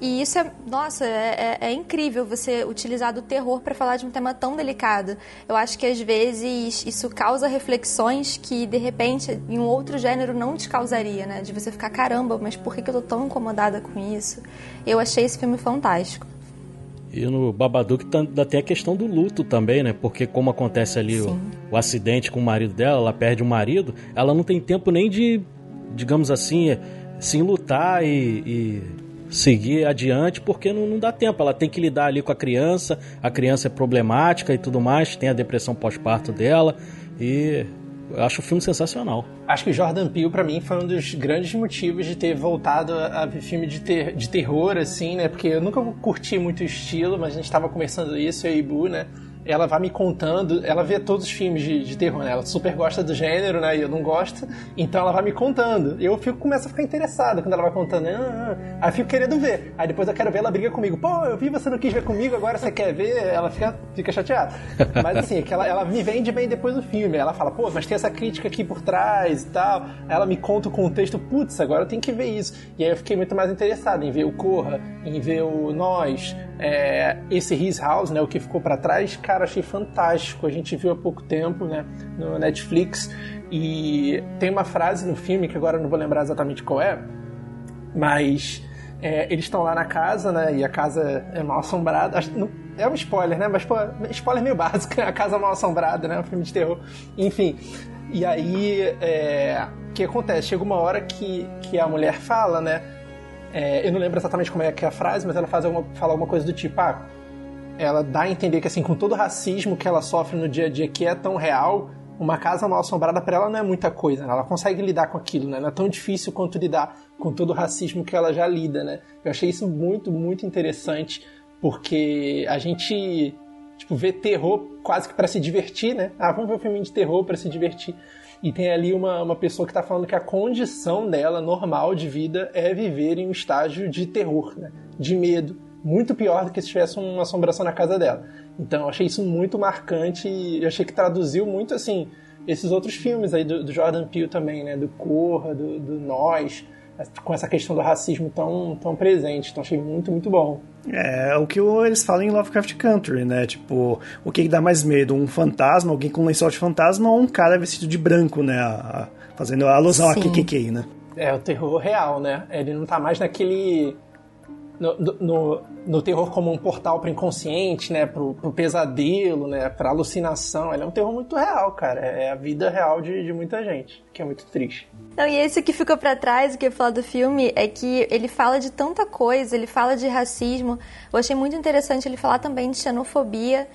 e isso é, nossa, é, é, é incrível você utilizar do terror para falar de um tema tão delicado. Eu acho que às vezes isso causa reflexões que de repente em um outro gênero não te causaria, né? De você ficar, caramba, mas por que, que eu tô tão incomodada com isso? Eu achei esse filme fantástico. E no Babadook ainda tem a questão do luto também, né? Porque como acontece ali o, o, acidente com o marido dela, ela perde o marido, ela não tem tempo nem de, digamos assim, se lutar e, e seguir adiante, porque não, não, dá tempo. Ela tem que lidar ali com a criança, a criança é problemática e tudo mais, tem a depressão pós-parto dela e eu acho o filme sensacional. Acho que o Jordan Peele, para mim, foi um dos grandes motivos de ter voltado a ver filme de, ter, de terror, assim, né? Porque eu nunca curti muito o estilo, mas a gente tava conversando isso, eu e Ibu, né? Ela vai me contando, ela vê todos os filmes de, de terror, né? Ela super gosta do gênero, né? E eu não gosto, então ela vai me contando. Eu fico, começo a ficar interessado quando ela vai contando. Ah, ah, ah. Aí eu fico querendo ver. Aí depois eu quero ver, ela briga comigo. Pô, eu vi, você não quis ver comigo, agora você quer ver? Ela fica, fica chateada. Mas assim, é que ela, ela me vende bem depois do filme. Ela fala, pô, mas tem essa crítica aqui por trás e tal. Aí ela me conta o contexto, putz, agora eu tenho que ver isso. E aí eu fiquei muito mais interessado em ver o Corra, em ver o Nós, é, esse His House, né? O que ficou para trás. Cara, achei fantástico. A gente viu há pouco tempo, né, no Netflix. E tem uma frase no filme que agora não vou lembrar exatamente qual é, mas é, eles estão lá na casa, né? E a casa é mal assombrada. É um spoiler, né? Mas, pô, spoiler meio básico. A casa mal assombrada, né? Um filme de terror. Enfim. E aí, é, o que acontece? Chega uma hora que, que a mulher fala, né? É, eu não lembro exatamente como é que é a frase, mas ela faz alguma, fala alguma coisa do tipo: ah, ela dá a entender que, assim, com todo o racismo que ela sofre no dia a dia, que é tão real, uma casa mal assombrada para ela não é muita coisa, né? Ela consegue lidar com aquilo, né? Não é tão difícil quanto lidar com todo o racismo que ela já lida, né? Eu achei isso muito, muito interessante, porque a gente, tipo, vê terror quase que para se divertir, né? Ah, vamos ver um filme de terror para se divertir. E tem ali uma, uma pessoa que está falando que a condição dela, normal de vida, é viver em um estágio de terror, né? De medo muito pior do que se tivesse uma assombração na casa dela. Então eu achei isso muito marcante e eu achei que traduziu muito assim esses outros filmes aí do, do Jordan Peele também, né? Do Corra, do, do Nós, com essa questão do racismo tão, tão presente. Então achei muito, muito bom. É, o que eles falam em Lovecraft Country, né? Tipo, o que, dá mais medo? Um fantasma, alguém com um lençol de fantasma ou um cara vestido de branco, né? A, Fazendo a alusão Sim. a KKK, né? É, o terror real, né? Ele não tá mais naquele no, no, no, terror como um portal para inconsciente, né, pro, pro pesadelo, né, pra alucinação. Ele é um terror muito real, cara. É a vida real de, de muita gente, que é muito triste. Não, e esse que ficou para trás, o que eu falar do filme, é que ele fala de tanta coisa, ele fala de racismo. Eu achei muito interessante ele falar também de xenofobia.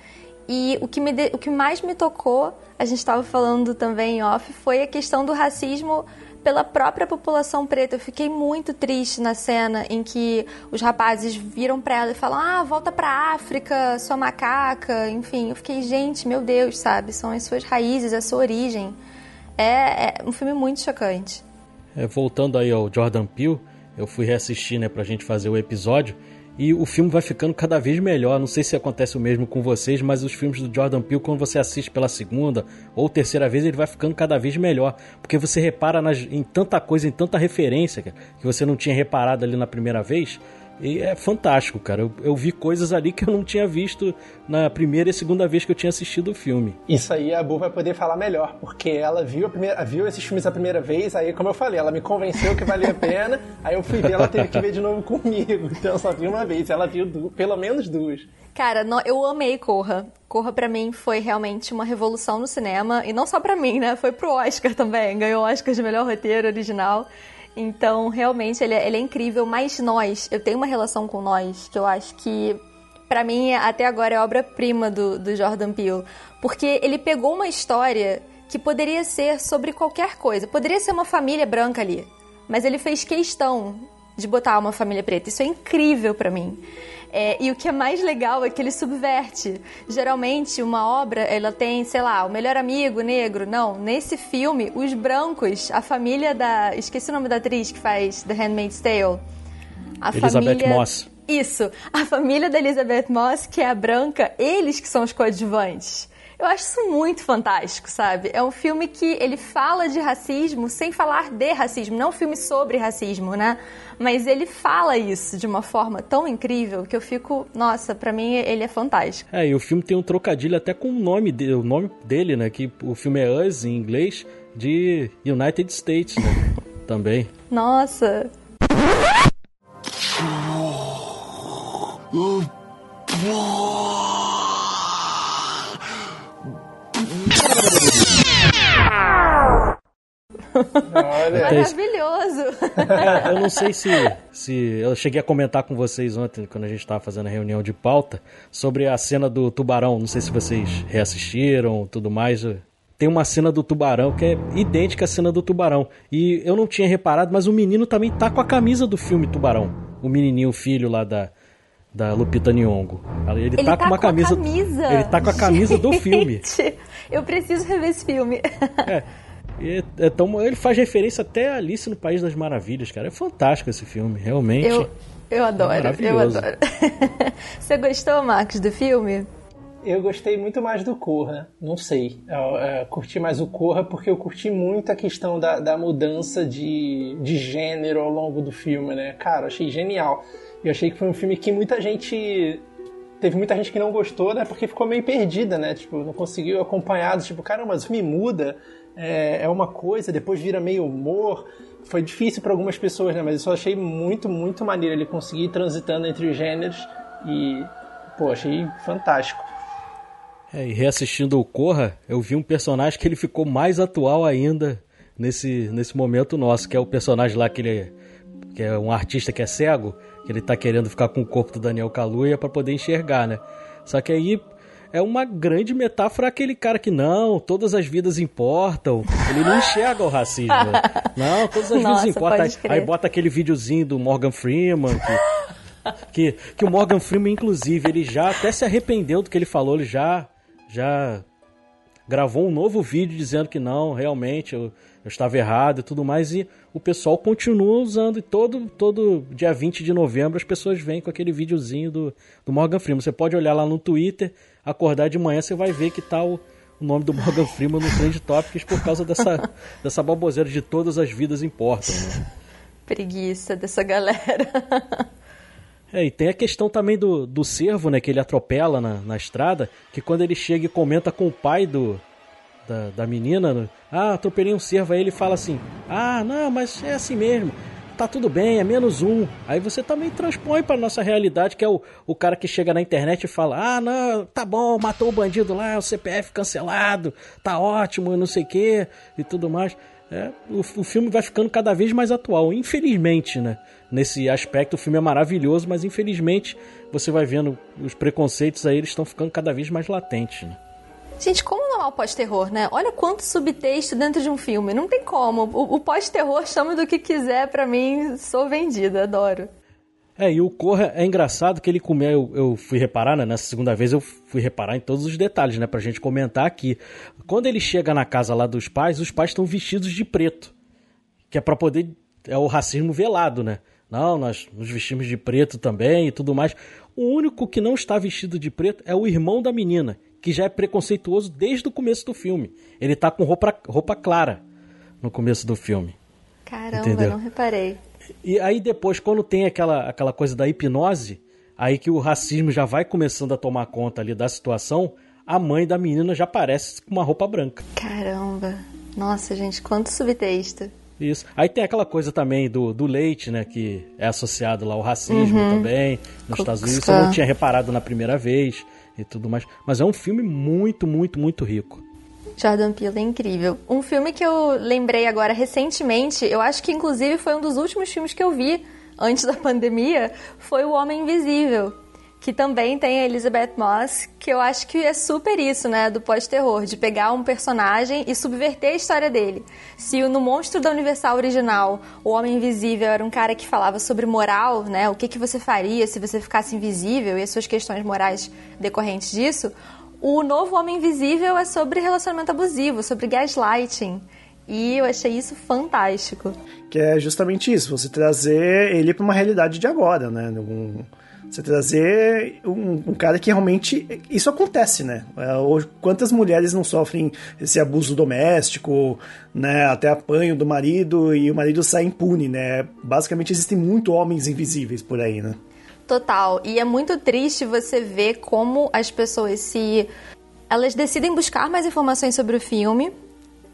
E o que, me de, o que mais me tocou, a gente estava falando também off, foi a questão do racismo pela própria população preta. Eu fiquei muito triste na cena em que os rapazes viram para ela e falam: "Ah, volta para África, sua macaca". Enfim, eu fiquei, gente, meu Deus, sabe? São as suas raízes, a sua origem. É, é um filme muito chocante. É, voltando aí ao Jordan Peele, eu fui reassistir, né, pra gente fazer o episódio. E o filme vai ficando cada vez melhor. Não sei se acontece o mesmo com vocês, mas os filmes do Jordan Peele, quando você assiste pela segunda ou terceira vez, ele vai ficando cada vez melhor. Porque você repara nas, em tanta coisa, em tanta referência que você não tinha reparado ali na primeira vez. E é fantástico, cara. Eu, eu, vi coisas ali que eu não tinha visto na primeira e segunda vez que eu tinha assistido o filme. Isso aí a Bu vai poder falar melhor, porque ela viu, a primeira, viu esses filmes a primeira vez, aí, como eu falei, ela me convenceu que valia a pena, aí eu fui ver, ela teve que ver de novo comigo. Então eu só vi uma vez, ela viu du pelo menos duas. Cara, eu amei Corra. Corra para mim foi realmente uma revolução no cinema, e não só para mim, né? Foi pro Oscar também. Ganhou o Oscar de melhor roteiro original. Então, realmente, ele é, ele é incrível. Mas nós, eu tenho uma relação com nós que eu acho que, para mim, até agora é obra-prima do, do Jordan Peele. Porque ele pegou uma história que poderia ser sobre qualquer coisa. Poderia ser uma família branca ali. Mas ele fez questão de botar uma família preta. Isso é incrível para mim. É, e o que é mais legal é que ele subverte. Geralmente, uma obra, ela tem, sei lá, o melhor amigo negro. Não, nesse filme, os brancos, a família da... Esqueci o nome da atriz que faz The Handmaid's Tale. A Elizabeth família... Moss. Isso. A família da Elizabeth Moss, que é a branca, eles que são os coadjuvantes. Eu acho isso muito fantástico, sabe? É um filme que ele fala de racismo sem falar de racismo. Não é um filme sobre racismo, né? Mas ele fala isso de uma forma tão incrível que eu fico, nossa, para mim ele é fantástico. É, e o filme tem um trocadilho até com o nome dele, o nome dele, né? Que o filme é Us em inglês de United States, né? Também. Nossa. Olha. Maravilhoso! É, eu não sei se, se. Eu cheguei a comentar com vocês ontem, quando a gente estava fazendo a reunião de pauta, sobre a cena do tubarão. Não sei se vocês reassistiram tudo mais. Tem uma cena do tubarão que é idêntica à cena do tubarão. E eu não tinha reparado, mas o menino também tá com a camisa do filme Tubarão. O menininho, o filho lá da, da Lupita Nyong'o. Ele, ele tá, tá, com uma com camisa, camisa, Ele tá com a camisa Gente, do filme. Eu preciso rever esse filme. É. É, é tão, ele faz referência até a Alice no País das Maravilhas, cara. É fantástico esse filme, realmente. Eu, eu adoro, é eu adoro. Você gostou, Marcos, do filme? Eu gostei muito mais do Corra, não sei. Eu, eu, curti mais o Corra porque eu curti muito a questão da, da mudança de, de gênero ao longo do filme, né? Cara, achei genial. Eu achei que foi um filme que muita gente teve muita gente que não gostou, né? Porque ficou meio perdida, né? Tipo, não conseguiu acompanhar. Tipo, caramba, mas o filme muda é, é uma coisa, depois vira meio humor. Foi difícil para algumas pessoas, né? Mas eu só achei muito, muito maneiro ele conseguir ir transitando entre os gêneros e, pô, achei fantástico. É, e reassistindo o Corra, eu vi um personagem que ele ficou mais atual ainda nesse, nesse momento nosso, que é o personagem lá que ele que é um artista que é cego, que ele tá querendo ficar com o corpo do Daniel Kaluuya para poder enxergar, né? Só que aí é uma grande metáfora aquele cara que não, todas as vidas importam. Ele não enxerga o racismo. não, todas as Nossa, vidas importam. Aí, aí, bota aquele videozinho do Morgan Freeman que, que, que o Morgan Freeman inclusive ele já até se arrependeu do que ele falou, ele já já gravou um novo vídeo dizendo que não, realmente eu, eu estava errado e tudo mais, e o pessoal continua usando, e todo, todo dia 20 de novembro as pessoas vêm com aquele videozinho do, do Morgan Freeman. Você pode olhar lá no Twitter, acordar de manhã, você vai ver que tá o, o nome do Morgan Freeman no Trend Topics por causa dessa, dessa baboseira de todas as vidas importam. Né? Preguiça dessa galera. É, e tem a questão também do, do servo, né, que ele atropela na, na estrada, que quando ele chega e comenta com o pai do, da, da menina, né? ah, atropelei um cervo, aí ele fala assim, ah, não, mas é assim mesmo, tá tudo bem, é menos um. Aí você também transpõe para nossa realidade, que é o, o cara que chega na internet e fala: ah, não, tá bom, matou o bandido lá, o CPF cancelado, tá ótimo, não sei o que e tudo mais. É, o, o filme vai ficando cada vez mais atual, infelizmente, né? Nesse aspecto, o filme é maravilhoso, mas infelizmente você vai vendo os preconceitos aí, eles estão ficando cada vez mais latentes, né? Gente, como não é o pós-terror, né? Olha quanto subtexto dentro de um filme. Não tem como. O, o pós-terror chama do que quiser, para mim, sou vendida, adoro. É, e o Corra é engraçado que ele comeu. Eu, eu, fui reparar, né? Nessa segunda vez eu fui reparar em todos os detalhes, né? Pra gente comentar aqui. Quando ele chega na casa lá dos pais, os pais estão vestidos de preto. Que é pra poder. É o racismo velado, né? Não, nós nos vestimos de preto também e tudo mais. O único que não está vestido de preto é o irmão da menina, que já é preconceituoso desde o começo do filme. Ele tá com roupa, roupa clara no começo do filme. Caramba, Entendeu? não reparei. E aí depois, quando tem aquela, aquela coisa da hipnose, aí que o racismo já vai começando a tomar conta ali da situação, a mãe da menina já aparece com uma roupa branca. Caramba. Nossa, gente, quanto subtexto. Isso. Aí tem aquela coisa também do, do leite, né? Que é associado lá ao racismo uhum. também nos Estados Unidos. Eu não tinha reparado na primeira vez e tudo mais. Mas é um filme muito, muito, muito rico. Jordan Peele é incrível. Um filme que eu lembrei agora recentemente, eu acho que inclusive foi um dos últimos filmes que eu vi antes da pandemia, foi O Homem Invisível, que também tem a Elizabeth Moss, que eu acho que é super isso, né, do pós-terror, de pegar um personagem e subverter a história dele. Se no Monstro da Universal original, o Homem Invisível era um cara que falava sobre moral, né, o que, que você faria se você ficasse invisível e as suas questões morais decorrentes disso, o novo Homem Invisível é sobre relacionamento abusivo, sobre gaslighting. E eu achei isso fantástico. Que é justamente isso, você trazer ele para uma realidade de agora, né? Um, você trazer um, um, cara que realmente. Isso acontece, né? É, quantas mulheres não sofrem esse abuso doméstico, né? Até apanho do marido e o marido sai impune, né? Basicamente existem muito homens invisíveis por aí, né? Total. E é muito triste você ver como as pessoas se. Elas decidem buscar mais informações sobre o filme.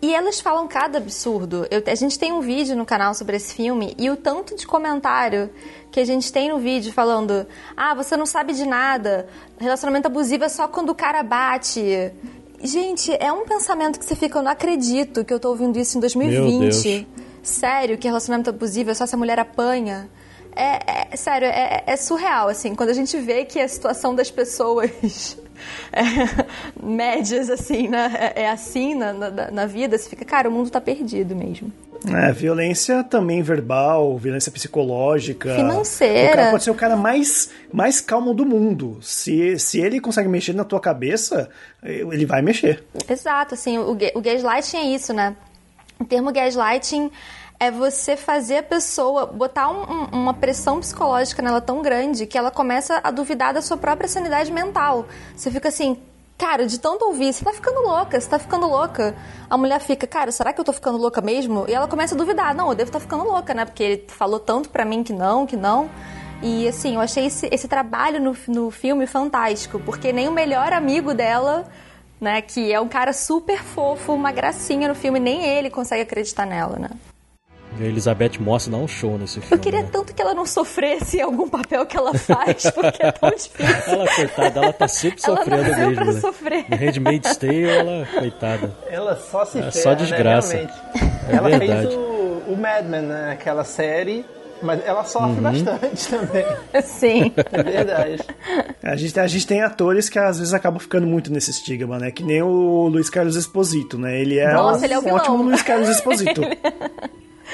E elas falam cada absurdo. Eu, a gente tem um vídeo no canal sobre esse filme e o tanto de comentário que a gente tem no vídeo falando: ah, você não sabe de nada, relacionamento abusivo é só quando o cara bate. Gente, é um pensamento que você fica, eu não acredito que eu tô ouvindo isso em 2020. Sério, que relacionamento abusivo é só se a mulher apanha. É, é sério, é, é, surreal, assim, quando a gente vê que a situação das pessoas é, médias, assim, né, é, é assim na, na, na, vida, você fica, cara, o mundo tá perdido mesmo. É, violência também verbal, violência psicológica. Financeira. O cara pode ser o cara mais, mais calmo do mundo. Se, se ele consegue mexer na tua cabeça, ele vai mexer. Exato, assim, o, o gaslighting é isso, né? O termo gaslighting é você fazer a pessoa botar um, um, uma pressão psicológica nela tão grande que ela começa a duvidar da sua própria sanidade mental. Você fica assim, cara, de tanto ouvir, você tá ficando louca, você tá ficando louca. A mulher fica, cara, será que eu tô ficando louca mesmo? E ela começa a duvidar, não, eu devo estar tá ficando louca, né? Porque ele falou tanto pra mim que não, que não. E assim, eu achei esse, esse trabalho no, no filme fantástico, porque nem o melhor amigo dela, né, que é um cara super fofo, uma gracinha no filme, nem ele consegue acreditar nela, né? E a Elizabeth Moss dá um show nesse filme. Eu queria né? tanto que ela não sofresse algum papel que ela faz, porque é tão difícil. ela, coitada, ela tá sempre sofrendo ela mesmo. Pra né? sofrer. No Handmaid's Tale, ela, coitada. Ela só se é, Só né, desgraça. Né, é ela verdade. fez o, o Mad Men, né? Aquela série mas ela sofre uhum. bastante também. Sim. É verdade. A gente, a gente tem atores que às vezes acabam ficando muito nesse estigma, né? Que nem o Luiz Carlos Esposito, né? Ele é Nossa, um ele é o ótimo Luiz Carlos Esposito.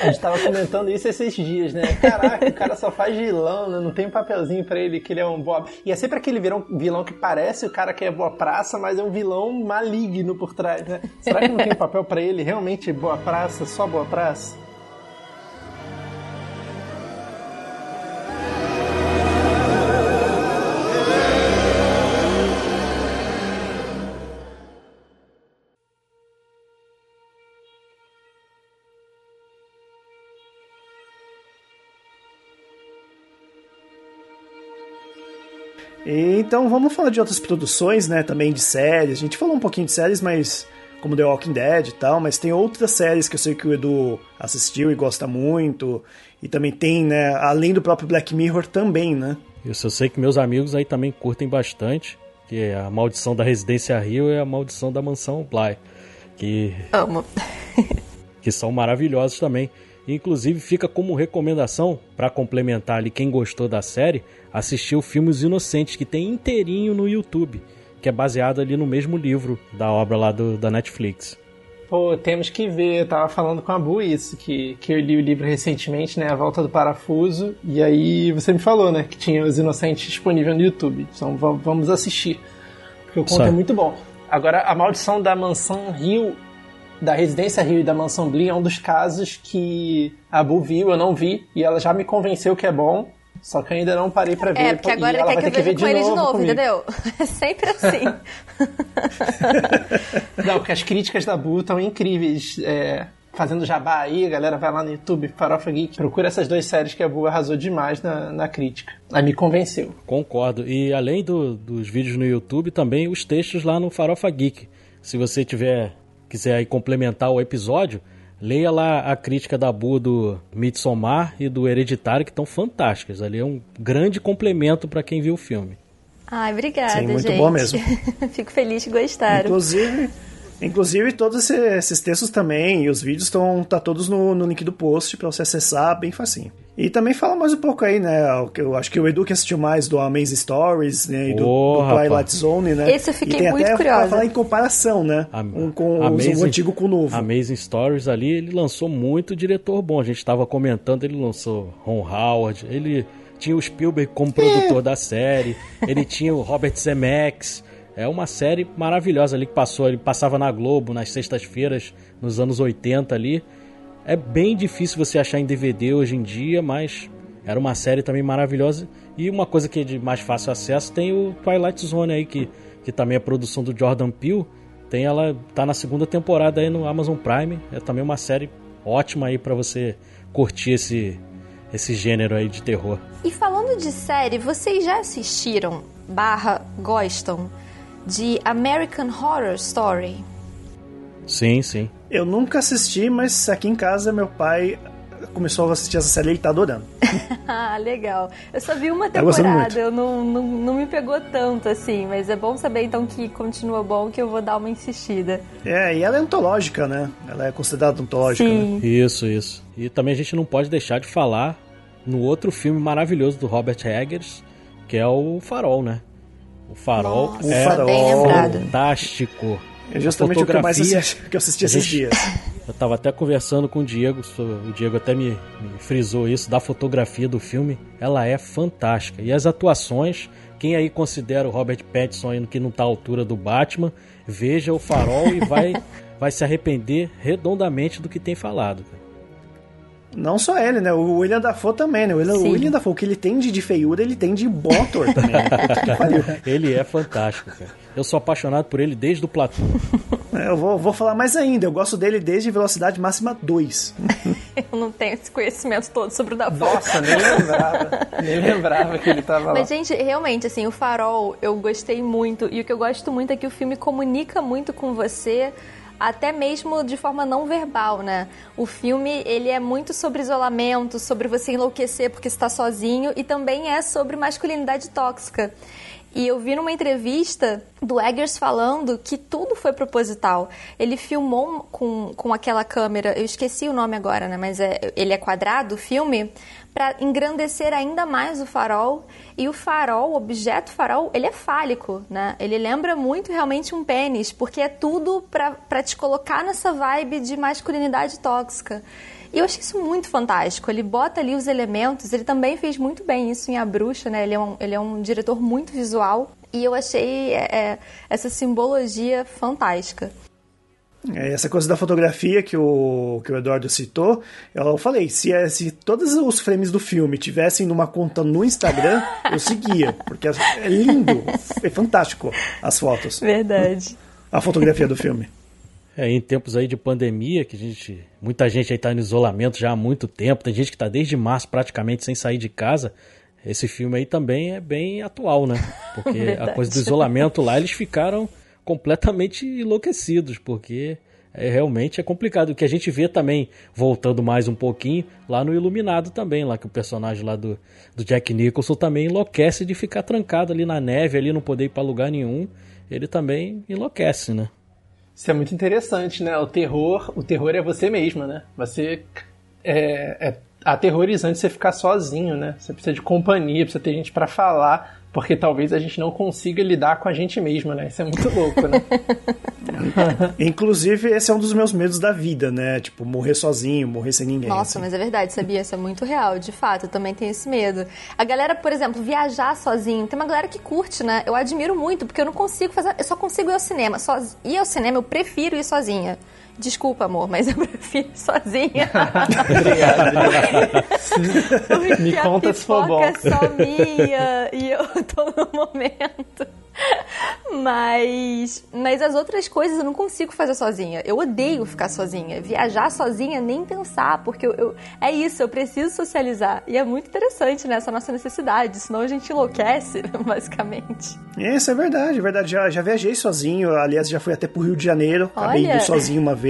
A gente tava comentando isso esses dias, né? Caraca, o cara só faz vilão, né? Não tem um papelzinho pra ele que ele é um boa. E é sempre aquele vilão, vilão que parece o cara que é boa praça, mas é um vilão maligno por trás, né? Será que não tem um papel para ele realmente boa praça, só boa praça? Então vamos falar de outras produções, né? Também de séries. A gente falou um pouquinho de séries, mas como The Walking Dead e tal, mas tem outras séries que eu sei que o Edu assistiu e gosta muito. E também tem, né, além do próprio Black Mirror também, né? Isso, eu sei que meus amigos aí também curtem bastante, que é a maldição da Residência Rio e a maldição da Mansão Bly. Que... Amo. que são maravilhosos também. Inclusive fica como recomendação para complementar ali quem gostou da série, assistir o filme Os Inocentes que tem inteirinho no YouTube, que é baseado ali no mesmo livro da obra lá do, da Netflix. Pô, temos que ver. Eu tava falando com a Bu isso, que, que eu li o livro recentemente, né? A Volta do Parafuso. E aí você me falou, né? Que tinha Os Inocentes disponível no YouTube. Então vamos assistir. Porque o conto é muito bom. Agora, a maldição da mansão Rio da Residência Rio e da Mansão Blee é um dos casos que a Bu viu, eu não vi, e ela já me convenceu que é bom. Só que eu ainda não parei pra ver. É, porque agora ele quer que eu veja com ele de novo, comigo. entendeu? É sempre assim. não, porque as críticas da Bu estão incríveis. É, fazendo jabá aí, a galera vai lá no YouTube, Farofa Geek, procura essas duas séries que a Bu arrasou demais na, na crítica. Aí me convenceu. Concordo. E além do, dos vídeos no YouTube, também os textos lá no Farofa Geek. Se você tiver quiser aí complementar o episódio, leia lá a crítica da Bu do Midsommar e do Hereditário, que estão fantásticas. Ali é um grande complemento para quem viu o filme. Ai, obrigada, Sim, muito gente. bom mesmo. Fico feliz que gostaram. Inclusive, inclusive todos esses textos também e os vídeos estão tá todos no, no link do post para você acessar bem facinho. E também fala mais um pouco aí, né? Eu acho que o Edu que assistiu mais do Amazing Stories né, e do, oh, do Twilight rapaz. Zone, né? Esse eu fiquei muito até curiosa. falar em comparação, né? um com Amazing, o antigo com o novo. Amazing Stories ali, ele lançou muito diretor bom. A gente estava comentando, ele lançou Ron Howard, ele tinha o Spielberg como produtor é. da série, ele tinha o Robert Zemeckis. É uma série maravilhosa ali que passou, ele passava na Globo nas sextas-feiras nos anos 80 ali. É bem difícil você achar em DVD hoje em dia, mas era uma série também maravilhosa. E uma coisa que é de mais fácil acesso tem o Twilight Zone aí, que, que também é produção do Jordan Peele. Tem ela, tá na segunda temporada aí no Amazon Prime. É também uma série ótima aí para você curtir esse, esse gênero aí de terror. E falando de série, vocês já assistiram, barra, gostam, de American Horror Story? Sim, sim. Eu nunca assisti, mas aqui em casa meu pai começou a assistir essa série e ele tá adorando. ah, legal. Eu só vi uma tá temporada, eu não, não, não me pegou tanto assim, mas é bom saber então que continua bom, que eu vou dar uma insistida. É, e ela é antológica, né? Ela é considerada antológica, Sim. né? Isso, isso. E também a gente não pode deixar de falar no outro filme maravilhoso do Robert Eggers, que é o Farol, né? O Farol Nossa, é fantástico. É justamente o que eu mais assisti, que eu assisti esses dias. Eu tava até conversando com o Diego, o Diego até me, me frisou isso, da fotografia do filme. Ela é fantástica. E as atuações, quem aí considera o Robert Pattinson que não tá à altura do Batman, veja o farol e vai, vai se arrepender redondamente do que tem falado. Não só ele, né? O William Dafoe também, né? O William, o William Dafoe, o que ele tem de, de feiura, ele tem de bom ator também. Né? ele é fantástico, cara. Eu sou apaixonado por ele desde o Platão. É, eu vou, vou falar mais ainda. Eu gosto dele desde Velocidade Máxima 2. eu não tenho esse conhecimento todo sobre o Dafoe. Nossa, nem lembrava. nem lembrava que ele tava lá. Mas, gente, realmente, assim, o Farol eu gostei muito. E o que eu gosto muito é que o filme comunica muito com você até mesmo de forma não verbal, né? O filme, ele é muito sobre isolamento, sobre você enlouquecer porque está sozinho e também é sobre masculinidade tóxica. E eu vi numa entrevista do Eggers falando que tudo foi proposital. Ele filmou com, com aquela câmera, eu esqueci o nome agora, né? Mas é, ele é quadrado, o filme, para engrandecer ainda mais o farol. E o farol, o objeto farol, ele é fálico, né? Ele lembra muito realmente um pênis, porque é tudo para te colocar nessa vibe de masculinidade tóxica. E eu acho isso muito fantástico. Ele bota ali os elementos, ele também fez muito bem isso em A Bruxa, né? Ele é um, ele é um diretor muito visual. E eu achei é, é essa simbologia fantástica. É, essa coisa da fotografia que o, que o Eduardo citou, eu falei, se, é, se todos os frames do filme tivessem numa conta no Instagram, eu seguia, porque é lindo, é fantástico as fotos. Verdade. A fotografia do filme. É, em tempos aí de pandemia, que a gente, muita gente aí tá no isolamento já há muito tempo, tem gente que tá desde março praticamente sem sair de casa. Esse filme aí também é bem atual, né? Porque a coisa do isolamento lá, eles ficaram completamente enlouquecidos, porque é, realmente é complicado. O que a gente vê também, voltando mais um pouquinho, lá no Iluminado também, lá que o personagem lá do, do Jack Nicholson também enlouquece de ficar trancado ali na neve, ali não poder ir para lugar nenhum. Ele também enlouquece, né? Isso é muito interessante, né? O terror, o terror é você mesma, né? Você é, é aterrorizante você ficar sozinho, né? Você precisa de companhia, precisa ter gente para falar porque talvez a gente não consiga lidar com a gente mesmo, né? Isso é muito louco, né? Inclusive, esse é um dos meus medos da vida, né? Tipo, morrer sozinho, morrer sem ninguém. Nossa, assim. mas é verdade, sabia? Isso é muito real, de fato. Eu também tenho esse medo. A galera, por exemplo, viajar sozinho. Tem uma galera que curte, né? Eu admiro muito, porque eu não consigo fazer. Eu só consigo ir ao cinema. Soz... Ir ao cinema, eu prefiro ir sozinha. Desculpa, amor, mas eu prefiro ir sozinha. Obrigado. Me conta se for bom. é só minha e eu tô no momento. Mas, mas as outras coisas eu não consigo fazer sozinha. Eu odeio ficar sozinha. Viajar sozinha, nem pensar, porque eu, eu é isso, eu preciso socializar. E é muito interessante, né, essa nossa necessidade, senão a gente enlouquece, basicamente. Isso é verdade, é verdade. Já, já viajei sozinho, aliás, já fui até pro Rio de Janeiro, acabei indo sozinho uma vez.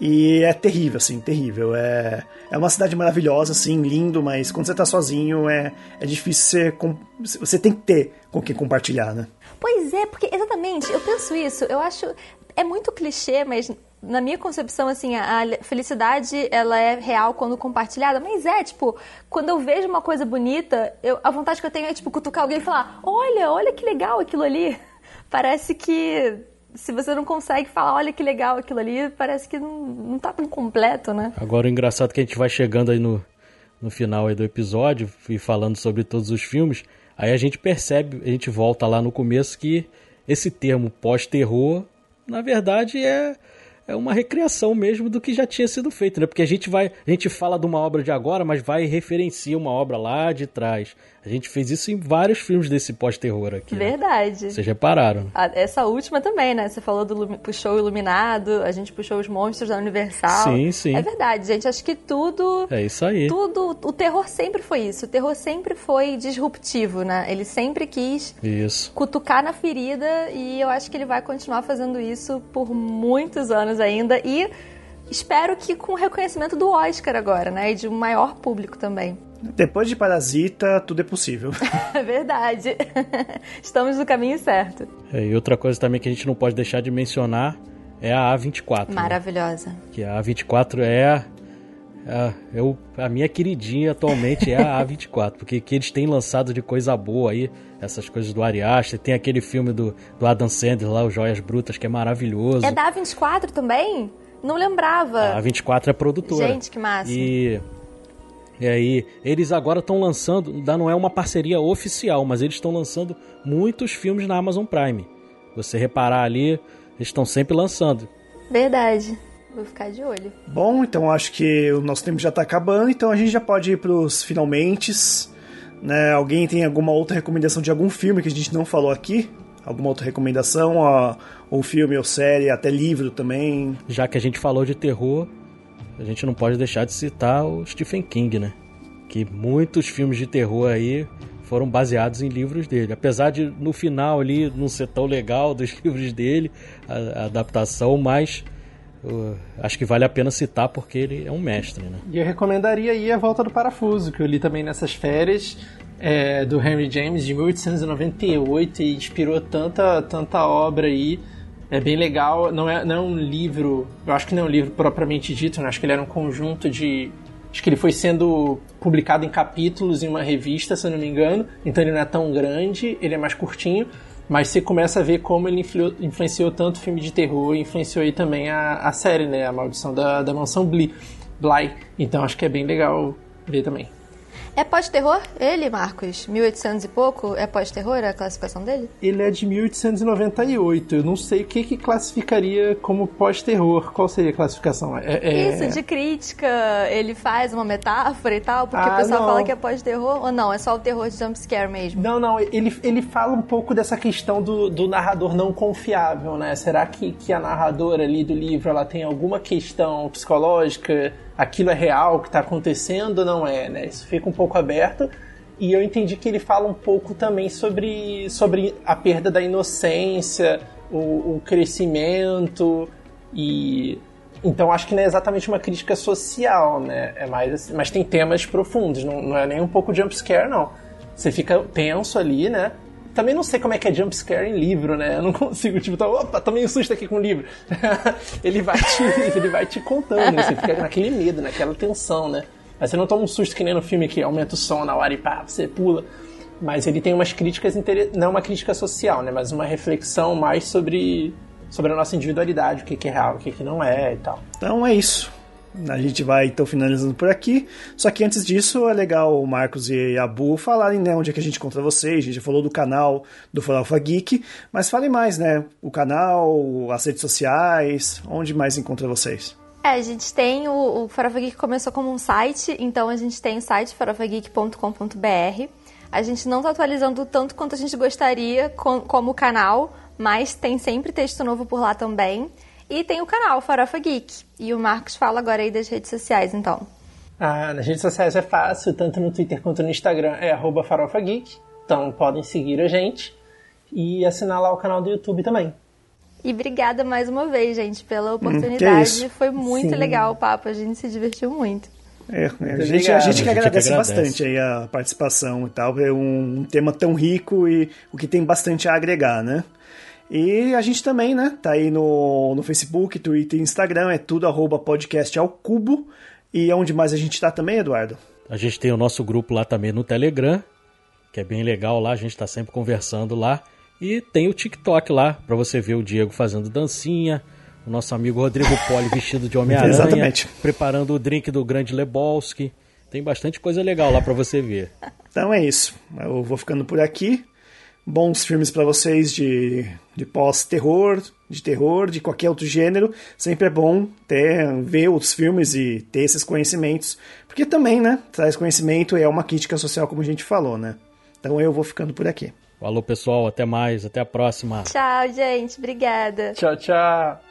E é terrível, assim, terrível. É, é uma cidade maravilhosa, assim, lindo, mas quando você tá sozinho é, é difícil você. Você tem que ter com quem compartilhar, né? Pois é, porque exatamente, eu penso isso. Eu acho. É muito clichê, mas na minha concepção, assim, a felicidade, ela é real quando compartilhada, mas é, tipo, quando eu vejo uma coisa bonita, eu, a vontade que eu tenho é, tipo, cutucar alguém e falar, olha, olha que legal aquilo ali. Parece que se você não consegue falar, olha que legal aquilo ali, parece que não, não tá tão completo, né? Agora o engraçado é que a gente vai chegando aí no, no final aí do episódio e falando sobre todos os filmes, aí a gente percebe, a gente volta lá no começo que esse termo pós-terror, na verdade, é é uma recriação mesmo do que já tinha sido feito, né? Porque a gente vai, a gente fala de uma obra de agora, mas vai referencia uma obra lá de trás. A gente fez isso em vários filmes desse pós-terror aqui. Né? Verdade. Né? Vocês repararam? Essa última também, né? Você falou do puxou o Iluminado, a gente puxou os monstros da Universal. Sim, sim. É verdade, gente. Acho que tudo. É isso aí. Tudo. O terror sempre foi isso. O terror sempre foi disruptivo, né? Ele sempre quis isso. cutucar na ferida e eu acho que ele vai continuar fazendo isso por muitos anos ainda. E espero que com o reconhecimento do Oscar agora, né? E de um maior público também. Depois de Parasita, tudo é possível. É verdade. Estamos no caminho certo. É, e outra coisa também que a gente não pode deixar de mencionar é a A24. Né? Maravilhosa. Né? Que a A24 é a, eu, a minha queridinha atualmente é a A24, porque que eles têm lançado de coisa boa aí, essas coisas do Ari Aster, tem aquele filme do, do Adam Sandler lá, o Joias Brutas, que é maravilhoso. É da A24 também? Não lembrava. A A24 é produtora. Gente, que massa. E e aí, eles agora estão lançando, ainda não é uma parceria oficial, mas eles estão lançando muitos filmes na Amazon Prime. Você reparar ali, eles estão sempre lançando. Verdade. Vou ficar de olho. Bom, então acho que o nosso tempo já está acabando, então a gente já pode ir para os finalmente. Né? Alguém tem alguma outra recomendação de algum filme que a gente não falou aqui? Alguma outra recomendação? Ou filme, ou série, até livro também? Já que a gente falou de terror, a gente não pode deixar de citar o Stephen King, né? Que muitos filmes de terror aí foram baseados em livros dele. Apesar de no final ali não ser tão legal dos livros dele, a, a adaptação, mas uh, acho que vale a pena citar porque ele é um mestre, né? E eu recomendaria aí A Volta do Parafuso, que eu li também nessas férias. É, do Henry James de 1898 e inspirou tanta, tanta obra aí é bem legal. Não é, não é um livro. Eu acho que não é um livro propriamente dito, né? acho que ele era um conjunto de. Acho que ele foi sendo publicado em capítulos em uma revista, se eu não me engano. Então ele não é tão grande, ele é mais curtinho. Mas você começa a ver como ele influ, influenciou tanto o filme de terror e influenciou aí também a, a série, né? A Maldição da, da Mansão Bly. Bly. Então acho que é bem legal ver também. É pós-terror ele, Marcos? 1800 e pouco? É pós-terror a classificação dele? Ele é de 1898. Eu não sei o que, que classificaria como pós-terror. Qual seria a classificação? É, é... Isso, de crítica. Ele faz uma metáfora e tal, porque ah, o pessoal não. fala que é pós-terror. Ou não, é só o terror de jumpscare mesmo? Não, não. Ele, ele fala um pouco dessa questão do, do narrador não confiável, né? Será que, que a narradora ali do livro ela tem alguma questão psicológica? Aquilo é real, o que está acontecendo não é, né? Isso fica um pouco aberto. E eu entendi que ele fala um pouco também sobre, sobre a perda da inocência o, o crescimento e então acho que não é exatamente uma crítica social, né? É mais assim, mas tem temas profundos, não, não é nem um pouco jump scare, não. Você fica tenso ali, né? Também não sei como é que é jump scare em livro, né? Eu não consigo, tipo, tá, opa, tomei um susto aqui com o livro. ele, vai te, ele vai te contando, você fica naquele medo, naquela tensão, né? Mas você não toma um susto que nem no filme que aumenta o som na hora e pá, você pula. Mas ele tem umas críticas, não uma crítica social, né? Mas uma reflexão mais sobre sobre a nossa individualidade, o que, é real, o que, que não é e tal. Então é isso. A gente vai então finalizando por aqui. Só que antes disso, é legal o Marcos e a Bu falarem né, onde é que a gente encontra vocês. A gente já falou do canal do Farofa Geek, mas falem mais, né? O canal, as redes sociais, onde mais encontra vocês? É, a gente tem o, o Farofa Geek começou como um site, então a gente tem o site farofageek.com.br. A gente não está atualizando tanto quanto a gente gostaria com, como canal, mas tem sempre texto novo por lá também. E tem o canal Farofa Geek. E o Marcos fala agora aí das redes sociais, então. Ah, nas redes sociais é fácil, tanto no Twitter quanto no Instagram é arroba Farofa Geek. Então podem seguir a gente e assinar lá o canal do YouTube também. E obrigada mais uma vez, gente, pela hum, oportunidade. Foi muito Sim. legal o papo, a gente se divertiu muito. É, a, gente, a gente que agradece, que agradece, bastante aí a participação e tal. É um, um tema tão rico e o que tem bastante a agregar, né? E a gente também, né? Tá aí no, no Facebook, Twitter e Instagram, é tudo arroba podcast ao cubo. E onde mais a gente tá também, Eduardo? A gente tem o nosso grupo lá também no Telegram, que é bem legal lá, a gente tá sempre conversando lá. E tem o TikTok lá, para você ver o Diego fazendo dancinha, o nosso amigo Rodrigo Poli vestido de Homem-Aranha, preparando o drink do Grande Lebowski. Tem bastante coisa legal lá para você ver. Então é isso. Eu vou ficando por aqui bons filmes para vocês de, de pós-terror, de terror, de qualquer outro gênero. Sempre é bom ter, ver outros filmes e ter esses conhecimentos, porque também, né, traz conhecimento e é uma crítica social, como a gente falou, né? Então eu vou ficando por aqui. Falou, pessoal. Até mais. Até a próxima. Tchau, gente. Obrigada. Tchau, tchau.